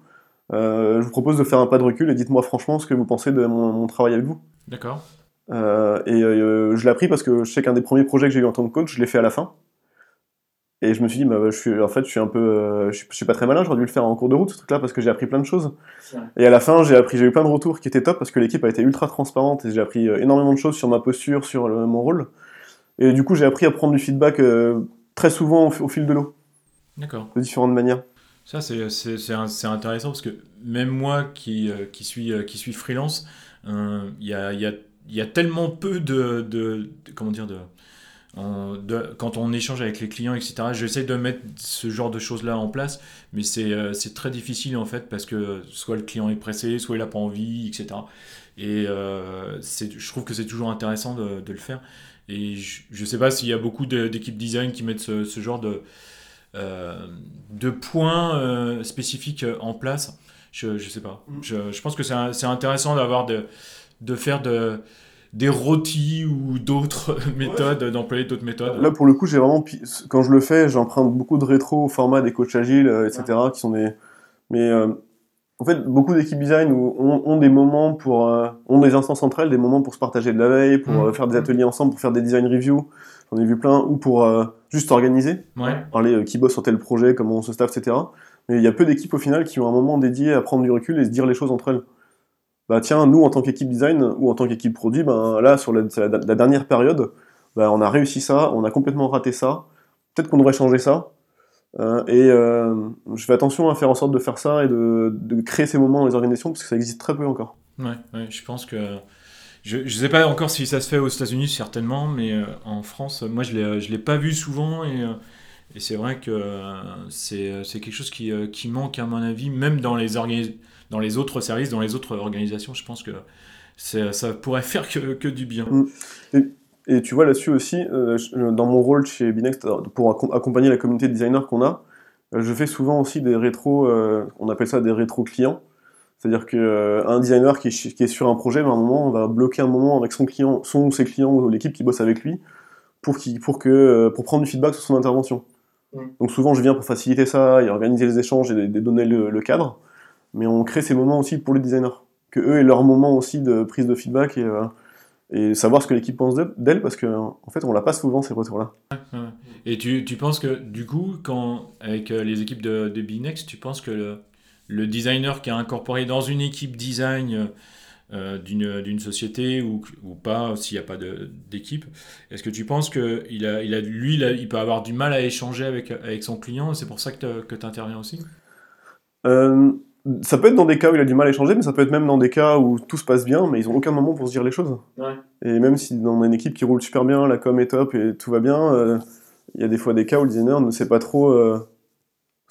Euh, je vous propose de faire un pas de recul et dites-moi franchement ce que vous pensez de mon, travail avec vous. D'accord. Euh, et je l'ai appris parce que je sais qu'un des premiers projets que j'ai eu en tant que coach, je l'ai fait à la fin. Et je me suis dit, bah, je suis, en fait, je suis un peu, je suis, pas très malin, j'aurais dû le faire en cours de route, ce truc-là, parce que j'ai appris plein de choses. Et à la fin, j'ai appris, j'ai eu plein de retours qui étaient top parce que l'équipe a été ultra transparente et j'ai appris énormément de choses sur ma posture, sur mon rôle. Et du coup, j'ai appris à prendre du feedback très souvent au fil de l'eau. D'accord. De différentes manières. Ça, c'est intéressant parce que même moi qui, qui, suis, qui suis freelance, il y, a, y, a, y, a, tellement peu de, de, de comment dire de quand on échange avec les clients, etc., j'essaie de mettre ce genre de choses-là en place, mais euh, c'est très difficile en fait parce que soit le client est pressé, soit il n'a pas envie, etc. Et euh, je trouve que c'est toujours intéressant de, de, le faire. Et je ne sais pas s'il y a beaucoup d'équipes design qui mettent ce, ce genre de, euh, de points euh, spécifiques en place. Je ne sais pas. Mm. Je, je pense que c'est intéressant d'avoir de, de faire de des rôtis ou d'autres *laughs* méthodes, d'employer d'autres méthodes Là, pour le coup, j'ai vraiment, quand je le fais, j'emprunte beaucoup de rétro au format des coachs agiles, euh, etc., qui sont des. Mais euh, en fait, beaucoup d'équipes design ont, des moments pour, euh, ont des instances entre elles, des moments pour se partager de la veille, pour mmh. faire des ateliers ensemble, pour faire des design reviews. J'en ai vu plein, ou pour juste organiser, parler qui bosse sur tel projet, comment on se staff, etc. Mais il y a peu d'équipes au final qui ont un moment dédié à prendre du recul et se dire les choses entre elles bah tiens, nous en tant qu'équipe design ou en tant qu'équipe produit, ben là sur la, dernière période, bah, on a réussi ça, on a complètement raté ça. Peut-être qu'on devrait changer ça. Euh, et euh, je fais attention à faire en sorte de faire ça et de, de, créer ces moments dans les organisations parce que ça existe très peu encore. Ouais, ouais je pense que je ne sais pas encore si ça se fait aux États-Unis certainement, mais euh, en France, moi je ne l'ai pas vu souvent et, c'est vrai que c'est quelque chose qui, manque à mon avis, même dans les autres services, dans les autres organisations, je pense que ça pourrait *laughs* faire que, du bien. Mm. Et, tu vois là-dessus aussi, euh, dans mon rôle chez Binext, pour accompagner la communauté de designers qu'on a, euh, je fais souvent aussi des rétros, euh, on appelle ça des rétros clients. C'est-à-dire qu'un designer qui est, sur un projet, ben, à un moment, on va bloquer un moment avec son client, son ou ses clients ou l'équipe qui bosse avec lui, pour, pour, que, pour prendre du feedback sur son intervention. Mm. Donc souvent, je viens pour faciliter ça et organiser les échanges et, donner le cadre mais on crée ces moments aussi pour les designers. Que eux aient leur moment aussi de prise de feedback et, euh, et savoir ce que l'équipe pense d'elle, parce qu'en en fait, on l'a pas souvent ces retours-là. Et tu, tu, penses que, du coup, quand, avec euh, les équipes de, de Binex, tu penses que le, le, designer qui a incorporé dans une équipe design euh, d'une société ou, ou pas, s'il n'y a pas d'équipe, est-ce que tu penses que il a, il a, lui, il, il, peut avoir du mal à échanger avec, avec son client et c'est pour ça que tu interviens aussi? Euh, ça peut être dans des cas où il a du mal à échanger, mais ça peut être même dans des cas où tout se passe bien, mais ils ont aucun moment pour se dire les choses. Et même si dans une équipe qui roule super bien, la com est top et tout va bien, euh, il y a des fois des cas où le designer ne sait pas trop euh,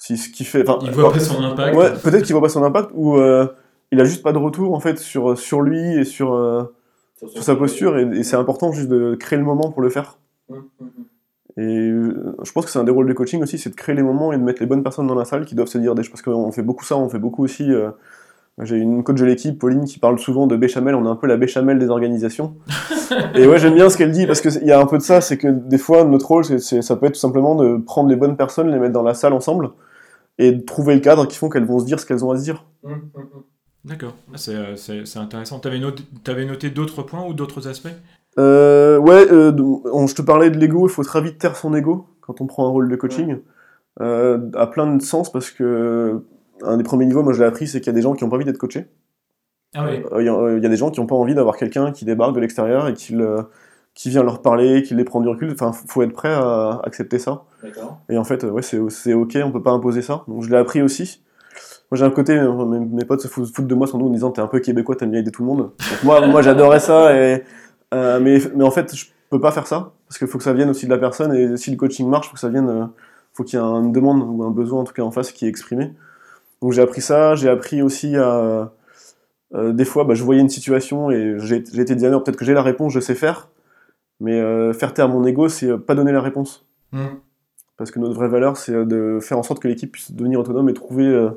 si ce qu'il fait. Il voit pas son impact. Ouais, peut-être qu'il voit pas son impact ou euh, il a juste pas de retour en fait sur sur lui et sur sur, sa posture et, c'est important juste de créer le moment pour le faire. Hum, hum, hum. Et euh, je pense que c'est un des rôles de coaching aussi, c'est de créer les moments et de mettre les bonnes personnes dans la salle qui doivent se dire des choses. Parce qu'on fait beaucoup ça, on fait beaucoup aussi. Euh, j'ai une coach de l'équipe, Pauline, qui parle souvent de béchamel. On est un peu la béchamel des organisations. *laughs* et ouais, j'aime bien ce qu'elle dit parce qu'il y a un peu de ça. C'est que des fois, notre rôle, c'est, ça peut être tout simplement de prendre les bonnes personnes, les mettre dans la salle ensemble et de trouver le cadre qui font qu'elles vont se dire ce qu'elles ont à se dire. Mmh, mmh, mmh. D'accord, ah, c'est, c'est, intéressant. Tu avais noté, noté d'autres points ou d'autres aspects? Euh, ouais, euh, je te parlais de l'ego, il faut très vite taire son ego quand on prend un rôle de coaching, euh, à plein de sens, parce que un des premiers niveaux, moi je l'ai appris, c'est qu'il y a des gens qui n'ont pas envie d'être coachés. Ah oui. Il y, a des gens qui n'ont pas envie d'avoir quelqu'un qui débarque de l'extérieur et qui, qui vient leur parler, qui les prend du recul. Enfin, faut être prêt à accepter ça. Et en fait, ouais, c'est ok, on peut pas imposer ça. Donc je l'ai appris aussi. Moi j'ai un côté, mes, potes se foutent de moi sans doute en disant t'es un peu québécois, t'aimes bien aider tout le monde. Donc moi, moi j'adorais ça et euh, mais, mais en fait, je peux pas faire ça parce qu'il faut que ça vienne aussi de la personne et si le coaching marche, faut que ça vienne, euh, faut qu'il y ait une demande ou un besoin en tout cas en face qui est exprimé. Donc j'ai appris ça, j'ai appris aussi à euh, des fois, bah, je voyais une situation et j'ai été designer, peut-être que j'ai la réponse, je sais faire, mais faire taire mon ego, c'est pas donner la réponse. Mmh. Parce que notre vraie valeur, c'est de faire en sorte que l'équipe puisse devenir autonome et trouver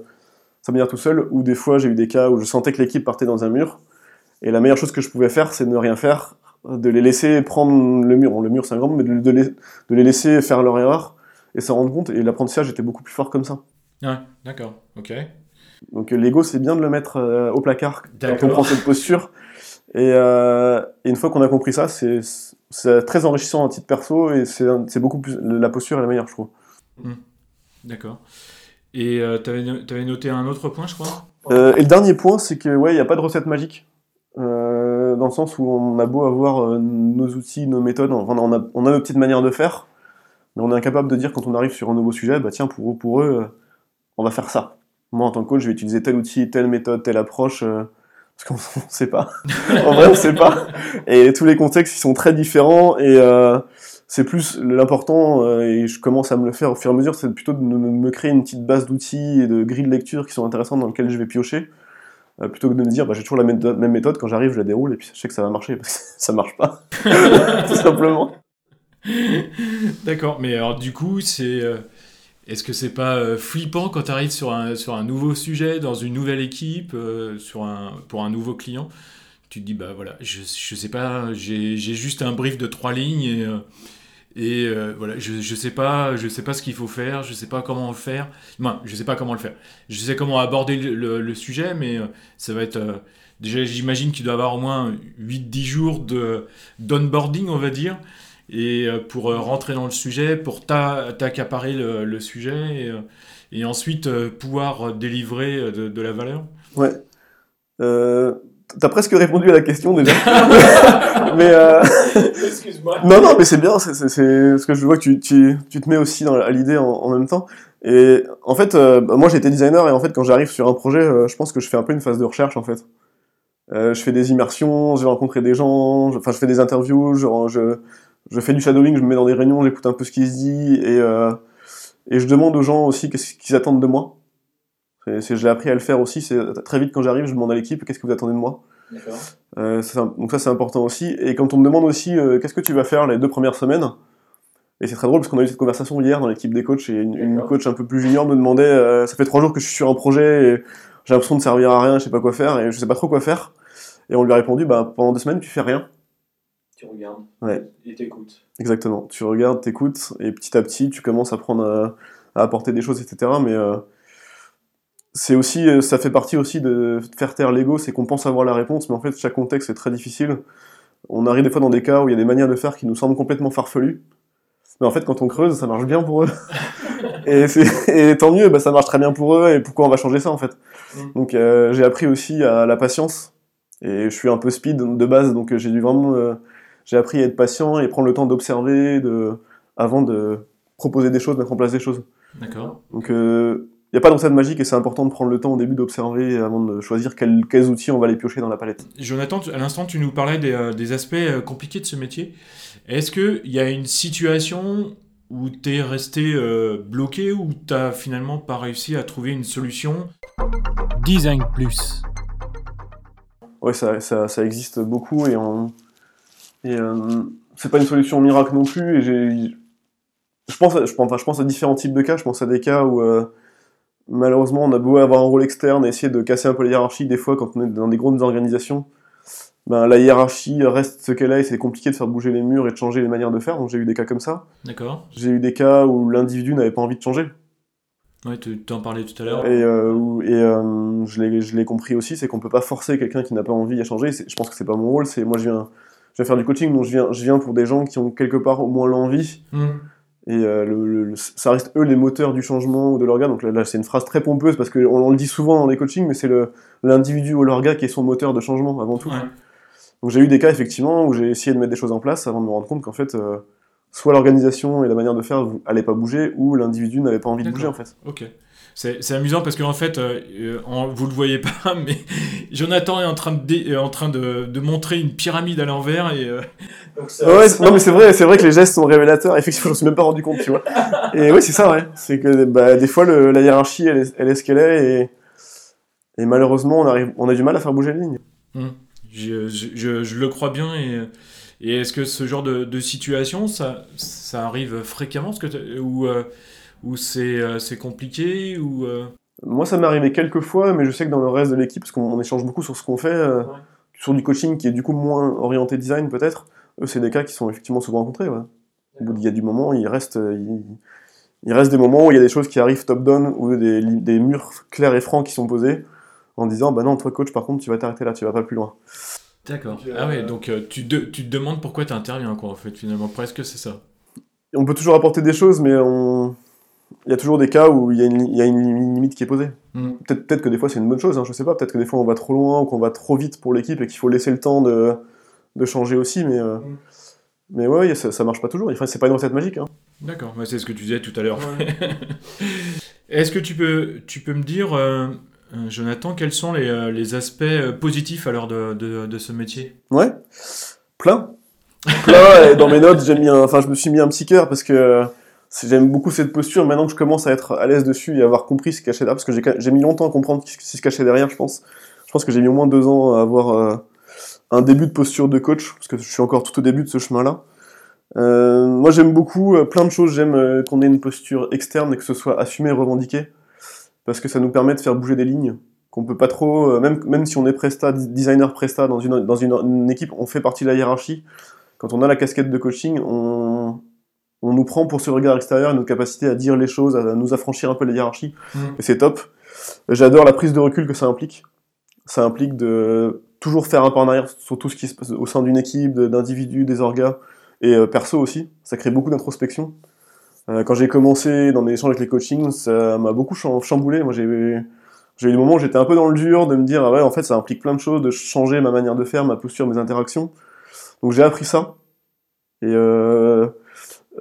sa manière tout seul. Ou des fois, j'ai eu des cas où je sentais que l'équipe partait dans un mur. Et la meilleure chose que je pouvais faire, c'est de ne rien faire, de les laisser prendre le mur. le mur, c'est un grand, mais de, les, de, les, laisser faire leur erreur et s'en rendre compte. Et l'apprentissage était beaucoup plus fort comme ça. Ouais, d'accord, ok. Donc l'ego, c'est bien de le mettre euh, au placard quand on prend cette posture. Euh, et, une fois qu'on a compris ça, c'est très enrichissant en titre perso et c'est beaucoup plus. La posture est la meilleure, je trouve. Hmm. D'accord. Et euh, tu avais, noté un autre point, je crois? Et le dernier point, c'est que ouais, il n'y a pas de recette magique. Euh, dans le sens où on a beau avoir euh, nos outils, nos méthodes, on, a, on a nos petites manières de faire, mais on est incapable de dire quand on arrive sur un nouveau sujet, bah tiens, pour eux, pour eux on va faire ça. Moi, en tant que coach, je vais utiliser tel outil, telle méthode, telle approche. Parce qu'on *laughs* ne sait pas. en vrai, on ne sait pas. Et tous les contextes, ils sont très différents. Et euh, c'est plus l'important, euh, et je commence à me le faire au fur et à mesure, c'est plutôt de me, créer une petite base d'outils et de grilles de lecture qui sont intéressantes dans lesquelles je vais piocher. euh, plutôt que de me dire, bah, j'ai toujours la même méthode, quand j'arrive, je la déroule, et puis je sais que ça va marcher, parce que *laughs* ça marche pas. *laughs* Tout simplement. D'accord, mais alors du coup, c'est. Est-ce que c'est pas euh, flippant quand tu arrives sur un, sur un nouveau sujet, dans une nouvelle équipe, euh, sur un, pour un nouveau client? Tu te dis, bah voilà, je, je sais pas, j'ai juste un brief de trois lignes et, euh, voilà, je, je sais pas, je sais pas ce qu'il faut faire, je sais pas comment le faire. Enfin, je sais pas comment le faire. Je sais comment aborder le, sujet, mais ça va être. déjà, j'imagine qu'il doit avoir au moins 8-10 jours d'onboarding, on va dire et euh, pour euh, rentrer dans le sujet, pour t'a- t'accaparer le, le sujet et, euh, et ensuite pouvoir délivrer de, de la valeur. Ouais. Euh, T'as presque répondu à la question déjà. *laughs* mais euh, Excuse-moi. *laughs* non, non, mais c'est bien. C'est parce que je vois que tu, tu, tu te mets aussi dans, à l'idée en, en même temps. Et en fait, euh, bah, moi j'ai été designer et en fait quand j'arrive sur un projet, euh, je pense que je fais un peu une phase de recherche en fait. Euh, je fais des immersions, je vais rencontrer des gens, je- enfin je fais des interviews, je, je, je fais du shadowing, je me mets dans des réunions, j'écoute un peu ce qui se dit et, euh, et je demande aux gens aussi qu'est-ce qu'ils attendent de moi. C'est- je l'ai appris à le faire aussi. C'est très vite quand j'arrive, je demande à l'équipe qu'est-ce que vous attendez de moi? Euh, donc ça c'est important aussi. Et quand on me demande aussi euh, qu'est-ce que tu vas faire les deux premières semaines, et c'est très drôle parce qu'on a eu cette conversation hier dans l'équipe des coachs et une, coach un peu plus junior me demandait, euh, ça fait trois jours que je suis sur un projet et j'ai l'impression de servir à rien, je sais pas quoi faire et je sais pas trop quoi faire. Et on lui a répondu, bah pendant deux semaines tu fais rien. Tu regardes Ouais. et t'écoutes. Exactement. Tu regardes, t'écoutes, et petit à petit, tu commences à prendre à, à apporter des choses, etc. Mais euh, c'est aussi, euh, ça fait partie aussi de faire taire l'ego, c'est qu'on pense avoir la réponse, mais en fait, chaque contexte est très difficile. On arrive des fois dans des cas où il y a des manières de faire qui nous semblent complètement farfelues. Mais en fait, quand on creuse, ça marche bien pour eux. *laughs* et, tant mieux, bah, ça marche très bien pour eux, et pourquoi on va changer ça, en fait? Mm. Donc, euh, j'ai appris aussi à la patience, et je suis un peu speed de base, donc euh, j'ai dû vraiment... euh, j'ai appris à être patient et prendre le temps d'observer de, avant de proposer des choses, mettre en place des choses. D'accord. Donc il n'y a pas de recette magique et c'est important de prendre le temps au début d'observer avant de choisir quels, quels outils on va aller piocher dans la palette. Jonathan, à l'instant, tu nous parlais des, euh, des aspects euh, compliqués de ce métier. Est-ce qu'il y a une situation où tu es resté euh, bloqué ou tu n'as finalement pas réussi à trouver une solution? Design Plus. Ouais, ça, ça, ça existe beaucoup et, on, et euh, c'est pas une solution miracle non plus. Et j'ai, je pense, à, je, pense, enfin, je pense à différents types de cas. Je pense à des cas où euh, malheureusement on a beau avoir un rôle externe et essayer de casser un peu la hiérarchie. Des fois, quand on est dans des grandes organisations, ben, la hiérarchie reste ce qu'elle est et c'est compliqué de faire bouger les murs et de changer les manières de faire. Donc j'ai eu des cas comme ça. D'accord J'ai eu des cas où l'individu n'avait pas envie de changer. Ouais, tu t'en parlais tout à l'heure. Et, euh, et euh, je l'ai compris aussi, c'est qu'on peut pas forcer quelqu'un qui n'a pas envie à changer. Je pense que c'est pas mon rôle. C'est moi, je viens, je viens faire du coaching, donc je viens, je viens pour des gens qui ont quelque part au moins l'envie. Hmm. Et euh, le, le- le- ça reste eux les moteurs du changement ou de l'orga. Donc là, là, c'est une phrase très pompeuse parce qu'on on le dit souvent dans les coachings, mais c'est l'individu ou l'orga qui est son moteur de changement avant tout. Ouais. Donc j'ai eu des cas effectivement où j'ai essayé de mettre des choses en place avant de me rendre compte qu'en fait, euh, soit l'organisation et la manière de faire allait pas bouger, ou l'individu n'avait pas envie de bouger en fait. Ok. C'est c'est amusant parce qu'en fait, euh, en- vous le voyez pas, *laughs* mais Jonathan est en train de, dé- euh, en train de, de montrer une pyramide à l'envers et. euh, donc ça- Ouais, ça- non mais c'est vrai, c'est vrai que les gestes sont révélateurs. Effectivement, *laughs* je me suis même pas rendu compte, tu vois. Et oui, c'est ça, ouais. C'est que bah, des fois le- la hiérarchie, elle est, elle est ce qu'elle est, et, et malheureusement, on arrive, on a du mal à faire bouger les lignes. Je, je- je- je le crois bien et, et est-ce que ce genre de, de situation, ça, ça arrive fréquemment parce que t'as- ou euh, ou c'est euh, c'est compliqué ou euh, Moi, ça m'est arrivé quelques fois, mais je sais que dans le reste de l'équipe, parce qu'on on échange beaucoup sur ce qu'on fait, euh, Ouais. sur du coaching qui est du coup moins orienté design peut-être. Eux, c'est des cas qui sont effectivement souvent rencontrés. Ouais. Au bout d'il y a du moment, il reste, il, il reste des moments où il y a des choses qui arrivent top-down, ou des, des murs clairs et francs qui sont posés, en disant, bah non, toi coach, par contre, tu vas t'arrêter là, tu vas pas plus loin. D'accord. Euh, Ah ouais, donc euh, tu, de- tu te demandes pourquoi tu interviens quoi en fait finalement presque c'est ça. On peut toujours apporter des choses, mais on... il y a toujours des cas où il y a une, li- il y a une li- limite qui est posée. Hmm. Peut-être peut que des fois c'est une bonne chose, hein, je sais pas, peut-être que des fois on va trop loin ou qu'on va trop vite pour l'équipe et qu'il faut laisser le temps de, de changer aussi, mais euh, Mm. Mais ouais, ça, ça marche pas toujours. Enfin, c'est pas une recette magique. Hein. D'accord, c'est ce que tu disais tout à l'heure. *laughs* Est-ce que tu peux, tu peux me dire, euh, euh, Jonathan, quels sont les, euh, les aspects positifs alors de, de, de, ce métier? Ouais, plein. Plein, et dans mes notes, j'ai mis un, enfin, je me suis mis un petit cœur parce que j'aime beaucoup cette posture. Maintenant que je commence à être à l'aise dessus et avoir compris ce qui cachait derrière, parce que j'ai mis longtemps à comprendre ce qui se cachait derrière, je pense. Je pense que j'ai mis au moins deux ans à avoir un début de posture de coach, parce que je suis encore tout au début de ce chemin-là. Euh, moi, j'aime beaucoup euh, plein de choses. J'aime euh, qu'on ait une posture externe et que ce soit assumé et revendiqué, parce que ça nous permet de faire bouger des lignes qu'on peut pas trop, même, même si on est presta, designer presta dans une, dans une, équipe, on fait partie de la hiérarchie. Quand on a la casquette de coaching, on, on nous prend pour ce regard extérieur et notre capacité à dire les choses, à nous affranchir un peu la hiérarchie. Mmh. Et c'est top. J'adore la prise de recul que ça implique. Ça implique de toujours faire un pas en arrière sur tout ce qui se passe au sein d'une équipe, d'individus, des orgas, et euh, perso aussi. Ça crée beaucoup d'introspection. Euh, quand j'ai commencé dans mes échanges avec les coachings, ça m'a beaucoup chamboulé. Moi, j'ai eu des moments où j'étais un peu dans le dur de me dire, ah ouais, en fait, ça implique plein de choses, de changer ma manière de faire, ma posture, mes interactions. Donc j'ai appris ça. Et euh,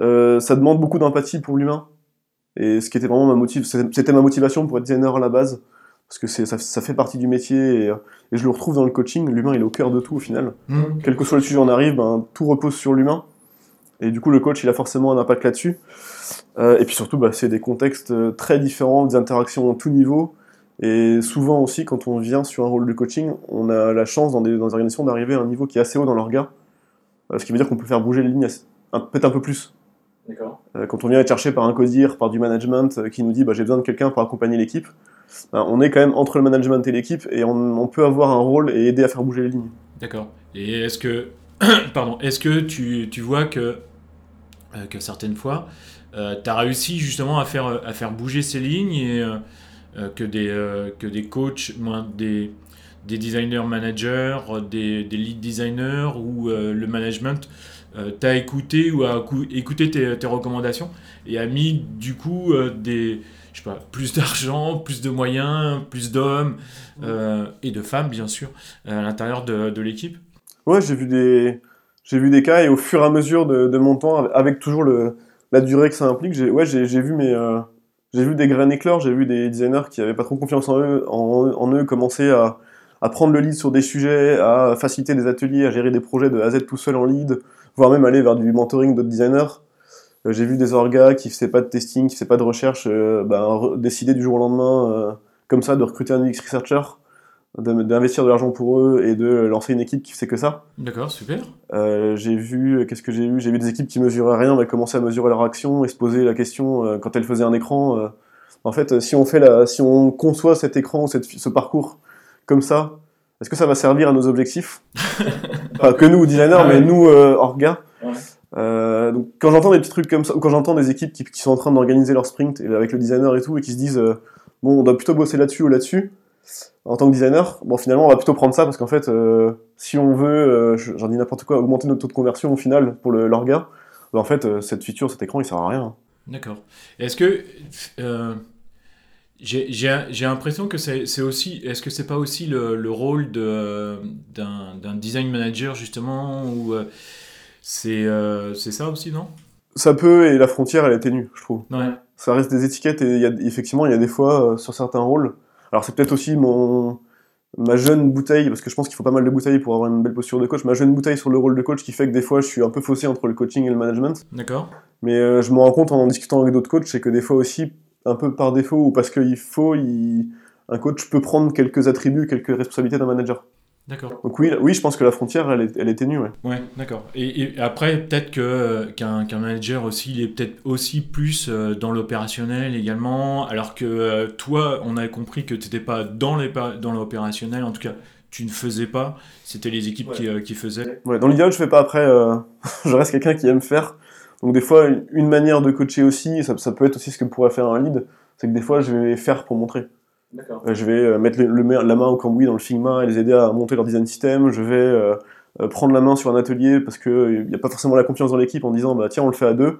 euh, ça demande beaucoup d'empathie pour l'humain. Et ce qui était vraiment ma motivation, c'était ma motivation pour être designer à la base parce que ça, ça, fait partie du métier et, je le retrouve dans le coaching. L'humain, il est au cœur de tout au final. Mmh. Quel que soit le sujet on arrive, ben, tout repose sur l'humain. Et du coup, le coach, il a forcément un impact là-dessus. Euh, et puis surtout, bah, c'est des contextes euh, très différents, des interactions à tout niveau. Et souvent aussi, quand on vient sur un rôle de coaching, on a la chance dans des, dans des organisations d'arriver à un niveau qui est assez haut dans leur regard. Euh, ce qui veut dire qu'on peut faire bouger les lignes peut-être un peu plus. Quand on vient être cherché par un codir, par du management qui nous dit bah, j'ai besoin de quelqu'un pour accompagner l'équipe, ben, on est quand même entre le management et l'équipe et on, peut avoir un rôle et aider à faire bouger les lignes. D'accord. Et est-ce que, *coughs* pardon, est-ce que tu, tu, vois que, euh, que certaines fois, euh, tu as réussi justement à faire, à faire bouger ces lignes et euh, que, des, que des coachs, des, des designers managers, des, des lead designers ou le management t'a écouté ou a écouté tes, recommandations et a mis du coup des je sais pas, plus d'argent, plus de moyens, plus d'hommes euh, et de femmes, bien sûr, à l'intérieur de, l'équipe Ouais, j'ai vu des. J'ai vu des cas et au fur et à mesure de, mon temps, avec toujours le, la durée que ça implique, j'ai ouais, j'ai vu mes, euh, j'ai vu des graines éclore, j'ai vu des designers qui avaient pas trop confiance en eux, en eux commencer à, à, prendre le lead sur des sujets, à faciliter des ateliers, à gérer des projets de A à Z tout seul en lead, voire même aller vers du mentoring d'autres designers. Euh, j'ai vu des orgas qui faisaient pas de testing, qui faisaient pas de recherche, euh, ben, décider du jour au lendemain, euh, comme ça, de recruter un UX researcher, d'investir de l'argent pour eux et de lancer une équipe qui fait que ça. D'accord, super. j'ai vu, qu'est-ce que j'ai vu J'ai vu des équipes qui mesuraient rien, mais commencer à mesurer leur action et se poser la question quand elles faisaient un écran. en fait, si on fait la, si on conçoit cet écran, cette, ce parcours comme ça, est-ce que ça va servir à nos objectifs *laughs* Pas que nous designers, ah mais nous orgas. Euh, donc quand j'entends des petits trucs comme ça, ou quand j'entends des équipes qui, sont en train d'organiser leur sprint avec le designer et tout, et qui se disent euh, bon, on doit plutôt bosser là-dessus ou là-dessus, en tant que designer, bon, finalement, on va plutôt prendre ça parce qu'en fait, euh, si on veut, j'en dis n'importe quoi, augmenter notre taux de conversion au final pour l'orga, ben, en fait, cette feature, cet écran, il sert à rien. D'accord. Est-ce que j'ai l'impression que c'est aussi, est-ce que c'est pas aussi le, le rôle d'un design manager justement ou euh, c'est ça aussi, non? Ça peut, et la frontière, elle est ténue, je trouve. Ouais. Ça reste des étiquettes, et y a, effectivement, il y a des fois, euh, sur certains rôles, alors c'est peut-être aussi mon, ma jeune bouteille, parce que je pense qu'il faut pas mal de bouteilles pour avoir une belle posture de coach, ma jeune bouteille sur le rôle de coach qui fait que des fois je suis un peu faussé entre le coaching et le management. D'accord. Mais euh, je me rends compte en, en discutant avec d'autres coachs, c'est que des fois aussi, un peu par défaut ou parce qu'il faut, il... un coach peut prendre quelques attributs, quelques responsabilités d'un manager. D'accord. Donc oui, oui, je pense que la frontière, elle est, elle est ténue, ouais. Ouais, d'accord. Et, après, peut-être que qu'un manager aussi, il est peut-être aussi plus euh, dans l'opérationnel également, alors que euh, toi, on a compris que tu n'étais pas dans l'opérationnel, en tout cas, tu ne faisais pas, c'était les équipes qui, euh, qui, faisaient. Ouais, dans l'idéal, je fais pas après, *laughs* je reste quelqu'un qui aime faire. Donc des fois, une manière de coacher aussi, ça, ça peut être aussi ce que pourrait faire un lead, c'est que des fois, je vais faire pour montrer. Euh, je vais euh, mettre le, la main au cambouis dans le Figma et les aider à monter leur design system. Je vais euh, prendre la main sur un atelier parce qu'il n'y a pas forcément la confiance dans l'équipe en disant bah tiens on le fait à deux.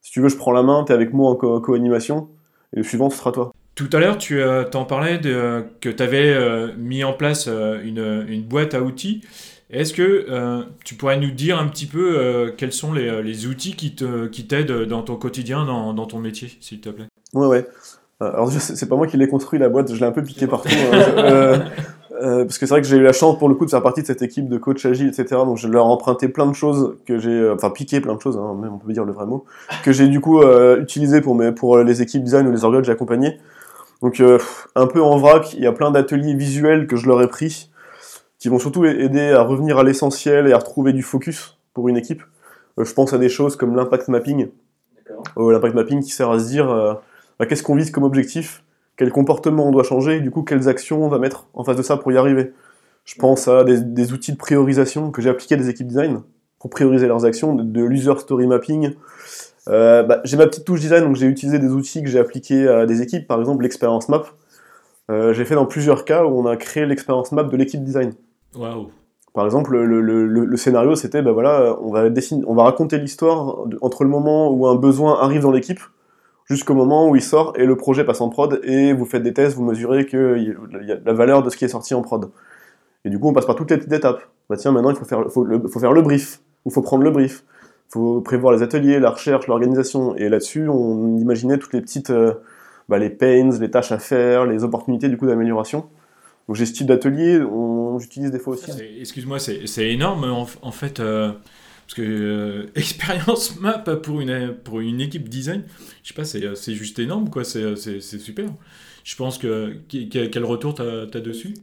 Si tu veux je prends la main, tu es avec moi en co-animation et le suivant ce sera toi. Tout à l'heure, tu t'en parlais de, que tu avais mis en place une, une, boîte à outils. Est-ce que euh, tu pourrais nous dire un petit peu euh, quels sont les, les, outils qui t'aident qui dans ton quotidien, dans, dans, ton métier, s'il te plaît? Ouais, ouais. Alors, c'est pas moi qui l'ai construit la boîte, je l'ai un peu piqué partout. Hein. *laughs* Euh, parce que c'est vrai que j'ai eu la chance pour le coup de faire partie de cette équipe de coach agile, etc. Donc je leur ai emprunté plein de choses que j'ai, euh, enfin piqué plein de choses, hein, même on peut dire le vrai mot, que j'ai du coup euh, utilisé pour mes, pour les équipes design ou les organes que j'ai accompagnés. Donc euh, un peu en vrac, il y a plein d'ateliers visuels que je leur ai pris, qui vont surtout aider à revenir à l'essentiel et à retrouver du focus pour une équipe. je pense à des choses comme l'impact mapping. l'impact mapping qui sert à se dire bah, qu'est-ce qu'on vise comme objectif quel comportement on doit changer, et du coup, quelles actions on va mettre en face de ça pour y arriver. Je pense à des, outils de priorisation que j'ai appliqués à des équipes design pour prioriser leurs actions, de, l'user story mapping. Euh, bah, j'ai ma petite touche design, donc j'ai utilisé des outils que j'ai appliqués à des équipes, par exemple l'expérience map. Euh, j'ai fait dans plusieurs cas où on a créé l'expérience map de l'équipe design. Par exemple, le, scénario, c'était, bah voilà, on va, dessiner, on va raconter l'histoire entre le moment où un besoin arrive dans l'équipe jusqu'au moment où il sort et le projet passe en prod et vous faites des tests, vous mesurez a la valeur de ce qui est sorti en prod. Et du coup, on passe par toutes les petites étapes. Bah tiens, maintenant, il faut faire, faut, faire le brief, ou faut prendre le brief. Il faut prévoir les ateliers, la recherche, l'organisation. Et là-dessus, on imaginait toutes les petites, euh, bah, les pains, les tâches à faire, les opportunités du coup d'amélioration. Donc j'ai ce type d'atelier, j'utilise des fois aussi. Excuse-moi, c'est énorme en, fait. Euh, parce que euh, *laughs* expérience map pour une, pour une équipe design, je sais pas, c'est, c'est juste énorme, quoi. C'est, super. Je pense que. Quel retour t'as, as dessus?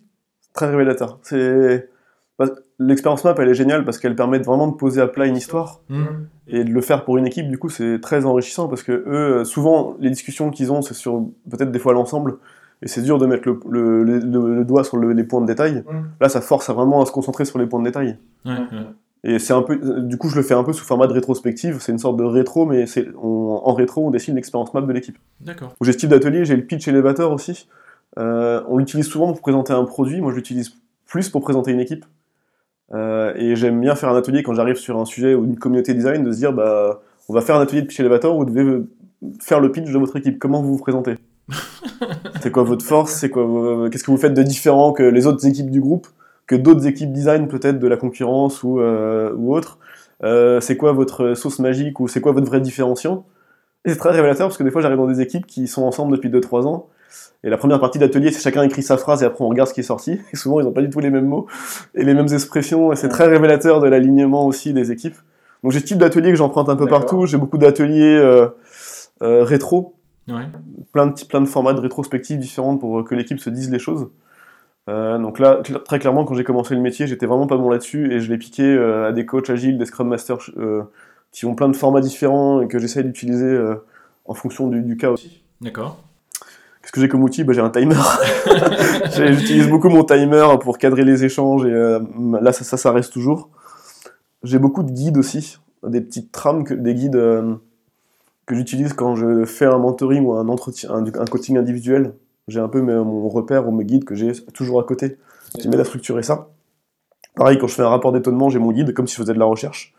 Très révélateur. C'est. Bah, l'expérience map, elle est géniale parce qu'elle permet vraiment de poser à plat une histoire mmh. et de le faire pour une équipe. Du coup, c'est très enrichissant parce que eux, souvent, les discussions qu'ils ont, c'est sur peut-être des fois l'ensemble et c'est dur de mettre le, le, le, doigt sur les points de détail. Mmh. Là, ça force à vraiment à se concentrer sur les points de détail. Ouais, ouais. Et c'est un peu, du coup, je le fais un peu sous format de rétrospective. C'est une sorte de rétro, mais c'est en rétro, on dessine l'expérience map de l'équipe. D'accord. J'ai ce type d'atelier, j'ai le pitch elevator aussi. Euh, on l'utilise souvent pour présenter un produit. Moi, je l'utilise plus pour présenter une équipe. Euh, et j'aime bien faire un atelier quand j'arrive sur un sujet ou une communauté design, de se dire, bah, on va faire un atelier de pitch elevator vous devez faire le pitch de votre équipe. Comment vous vous présentez? *laughs* C'est quoi votre force? C'est quoi Qu'est-ce que vous faites de différent que les autres équipes du groupe? Que d'autres équipes design peut-être de la concurrence ou, euh, ou autre? Euh, c'est quoi votre sauce magique ou c'est quoi votre vrai différenciant? Et c'est très révélateur parce que des fois j'arrive dans des équipes qui sont ensemble depuis 2-3 ans. Et la première partie d'atelier c'est chacun écrit sa phrase et après on regarde ce qui est sorti. *laughs* Et souvent ils n'ont pas du tout les mêmes mots et les mêmes expressions. Et c'est très révélateur de l'alignement aussi des équipes. Donc j'ai ce type d'atelier que j'emprunte un peu partout, j'ai beaucoup d'ateliers euh, euh, rétro, ouais. plein, de, plein de formats de rétrospectives différentes pour que l'équipe se dise les choses. Euh, donc là, très clairement, quand j'ai commencé le métier, j'étais vraiment pas bon là-dessus et je l'ai piqué euh, à des coachs agiles, des Scrum Masters euh, qui ont plein de formats différents et que j'essaie d'utiliser en fonction du, cas aussi. D'accord. Qu'est-ce que j'ai comme outil? Bah, J'ai un timer. *laughs* J'utilise beaucoup mon timer pour cadrer les échanges et là, ça, ça, ça, reste toujours. J'ai beaucoup de guides aussi, des petites trames, que, des guides que j'utilise quand je fais un mentoring ou un, entretien, un coaching individuel j'ai un peu mon repère ou mes guides que j'ai toujours à côté, qui m'aide à structurer ça. Pareil, quand je fais un rapport d'étonnement, j'ai mon guide, comme si je faisais de la recherche.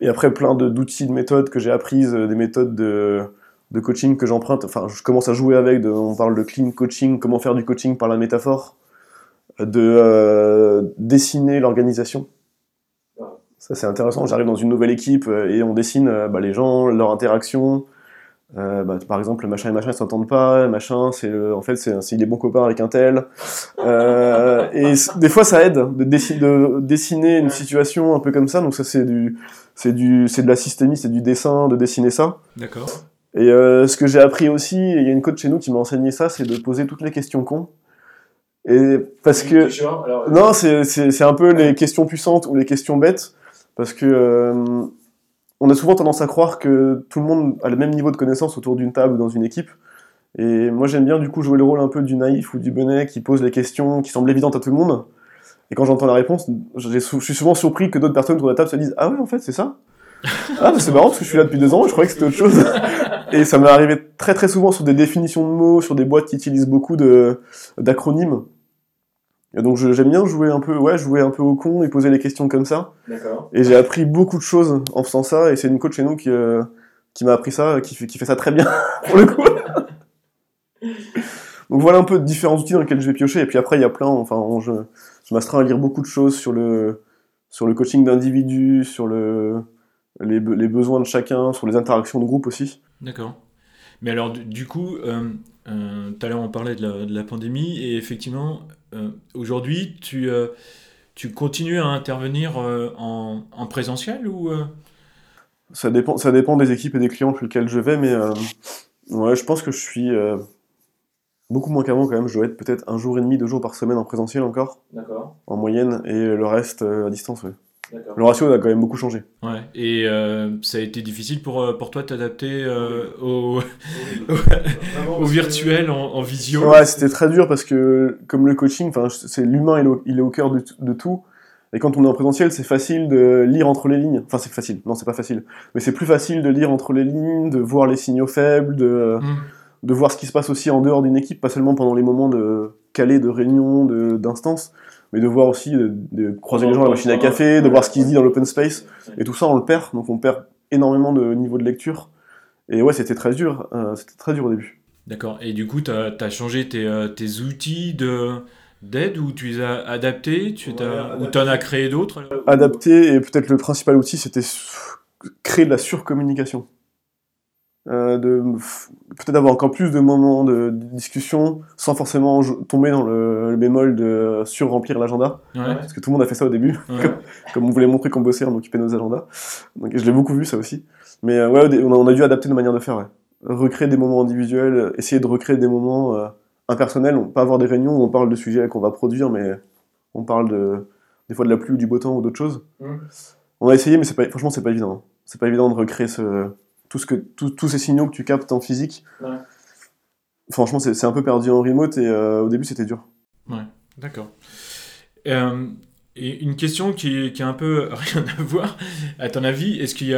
Et après, plein d'outils, de, méthodes que j'ai apprises, euh, des méthodes de, de coaching que j'emprunte. Enfin, je commence à jouer avec. De, on parle de clean coaching, comment faire du coaching par la métaphore, de euh, dessiner l'organisation. Ça, c'est intéressant. J'arrive dans une nouvelle équipe euh, et on dessine bah, les gens, leur interaction, euh, bah, par exemple, le machin et machin s'entendent pas, machin, c'est en fait, c'est il est bon copain avec un tel. Euh, et des fois, ça aide de, de, dessiner une situation un peu comme ça. Donc ça, c'est du, c'est du, c'est de la systémie, c'est du dessin, de dessiner ça. D'accord. Et euh, ce que j'ai appris aussi, il y a une coach chez nous qui m'a enseigné ça, c'est de poser toutes les questions cons. Et parce que non, c'est c'est un peu les questions puissantes ou les questions bêtes, parce que euh, on a souvent tendance à croire que tout le monde a le même niveau de connaissance autour d'une table ou dans une équipe. Et moi, j'aime bien du coup jouer le rôle un peu du naïf ou du bonnet qui pose les questions qui semblent évidentes à tout le monde. Et quand j'entends la réponse, je suis souvent surpris que d'autres personnes autour de la table se disent Ah ouais, en fait, c'est ça? Ah, c'est marrant parce que je suis là depuis deux ans, je croyais que c'était autre chose. et ça m'est arrivé très très souvent sur des définitions de mots, sur des boîtes qui utilisent beaucoup d'acronymes. Et donc j'aime bien jouer un peu, ouais, jouer un peu au con et poser les questions comme ça. Et j'ai appris beaucoup de choses en faisant ça. Et c'est une coach chez nous qui, euh, qui m'a appris ça, qui fait, qui fait ça très bien *laughs* pour le coup. *laughs* donc voilà un peu différents outils dans lesquels je vais piocher. Et puis après il y a plein, enfin je, je m'astreins à lire beaucoup de choses sur le sur le coaching d'individus, sur le, les, les, besoins de chacun, sur les interactions de groupe aussi. D'accord. Mais alors, du, coup, euh, euh, tout à l'heure on parlait de la, de la, pandémie, et effectivement, aujourd'hui, tu, tu continues à intervenir en, en, présentiel ou ça, dépend, ça dépend des équipes et des clients sur lesquels je vais, mais ouais, je pense que je suis beaucoup moins qu'avant quand même. Je dois être peut-être un jour et demi, deux jours par semaine en présentiel encore, en moyenne, et le reste à distance. Ouais. Le ratio a quand même beaucoup changé. Ouais. Et euh, ça a été difficile pour, euh, pour toi de t'adapter euh, au, *laughs* au, virtuel en, en, visio Ouais, c'était très dur parce que, comme le coaching, c'est l'humain, il, il, est au cœur de, de, tout. Et quand on est en présentiel, c'est facile de lire entre les lignes. Enfin, c'est facile. Non, c'est pas facile. Mais c'est plus facile de lire entre les lignes, de voir les signaux faibles, de, mm. de voir ce qui se passe aussi en dehors d'une équipe, pas seulement pendant les moments de calés, de réunion, d'instance mais de voir aussi, de, croiser les gens à la machine à café, de voir ce qui se dit dans l'open space, et tout ça on le perd, donc on perd énormément de niveau de lecture. Et ouais, c'était très dur, euh, c'était très dur au début. D'accord, et du coup, tu as, changé tes, euh, tes outils de d'aide ou tu les as adaptés? Tu as, ou tu en as créé d'autres? Adapté, et peut-être le principal outil, c'était créer de la surcommunication. Euh, de peut-être avoir encore plus de moments de, discussion sans forcément tomber dans le, bémol de sur-remplir l'agenda. Parce que tout le monde a fait ça au début, *laughs* comme, on voulait montrer qu'on bossait, on occupait nos agendas. Donc je l'ai beaucoup vu ça aussi. Mais euh, ouais, on a, dû adapter nos manières de faire. Recréer des moments individuels, essayer de recréer des moments euh, impersonnels, pas avoir des réunions où on parle de sujets qu'on va produire, mais on parle de, des fois de la pluie ou du beau temps ou d'autres choses. On a essayé, mais pas, franchement, c'est pas évident. Hein. C'est pas évident de recréer ce, tout ce que, tous ces signaux que tu captes en physique. Franchement, c'est un peu perdu en remote et euh, au début, c'était dur. Ouais, d'accord. Euh, et une question qui, qui a un peu *laughs* rien à voir, à ton avis, est-ce qu'il y,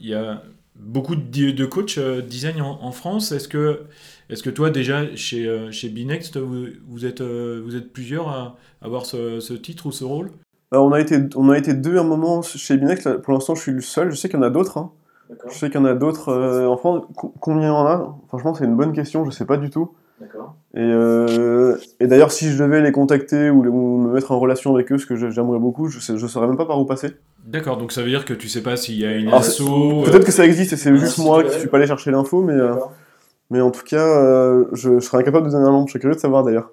il y, a beaucoup de, de coachs euh, design en, France? Est-ce que, est que toi, déjà, chez, chez Binext, vous, vous, êtes, vous êtes plusieurs à avoir ce, ce titre ou ce rôle? On, a été, on a été deux à un moment chez Binext. Pour l'instant, je suis le seul. Je sais qu'il y en a d'autres. Hein. Je sais qu'il y en a d'autres euh, en France. Combien il y en a? Franchement, c'est une bonne question, je sais pas du tout. Et, euh, et d'ailleurs, si je devais les contacter ou, me mettre en relation avec eux, ce que j'aimerais beaucoup, je ne je saurais même pas par où passer. D'accord, donc ça veut dire que tu sais pas s'il y a une asso. Peut-être euh, que ça existe et c'est juste moi qui suis pas allé chercher l'info, mais. Mais en tout cas, euh, je, serais incapable de donner un nom. Je suis curieux de savoir d'ailleurs.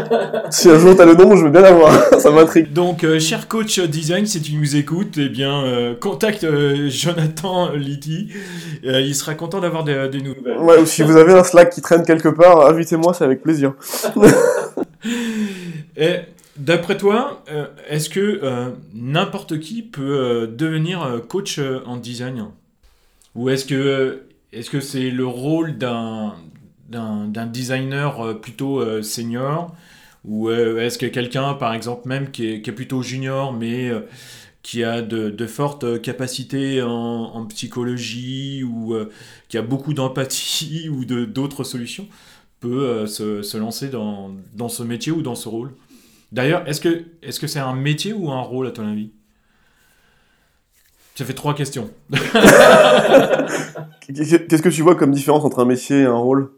*laughs* si un jour tu as le nom, je veux bien l'avoir. *laughs* Ça m'intrigue. Donc, euh, cher coach design, si tu nous écoutes, eh bien, euh, contacte Jonathan Litty. il sera content d'avoir des, nouvelles. Ouais, ou si vous avez un Slack qui traîne quelque part, invitez-moi, c'est avec plaisir. *laughs* Et d'après toi, est-ce que n'importe qui peut devenir coach en design? Ou est-ce que est-ce que c'est le rôle d'un, d'un, designer euh, plutôt euh, senior? Ou euh, est-ce que quelqu'un, par exemple, même qui est, plutôt junior, mais qui a de, fortes capacités en, psychologie ou qui a beaucoup d'empathie *laughs* ou de, d'autres solutions, peut se, lancer dans, dans, ce métier ou dans ce rôle? D'ailleurs, est-ce que, est-ce que c'est un métier ou un rôle à ton avis? Ça fait trois questions. *laughs* Qu'est-ce que tu vois comme différence entre un métier et un rôle?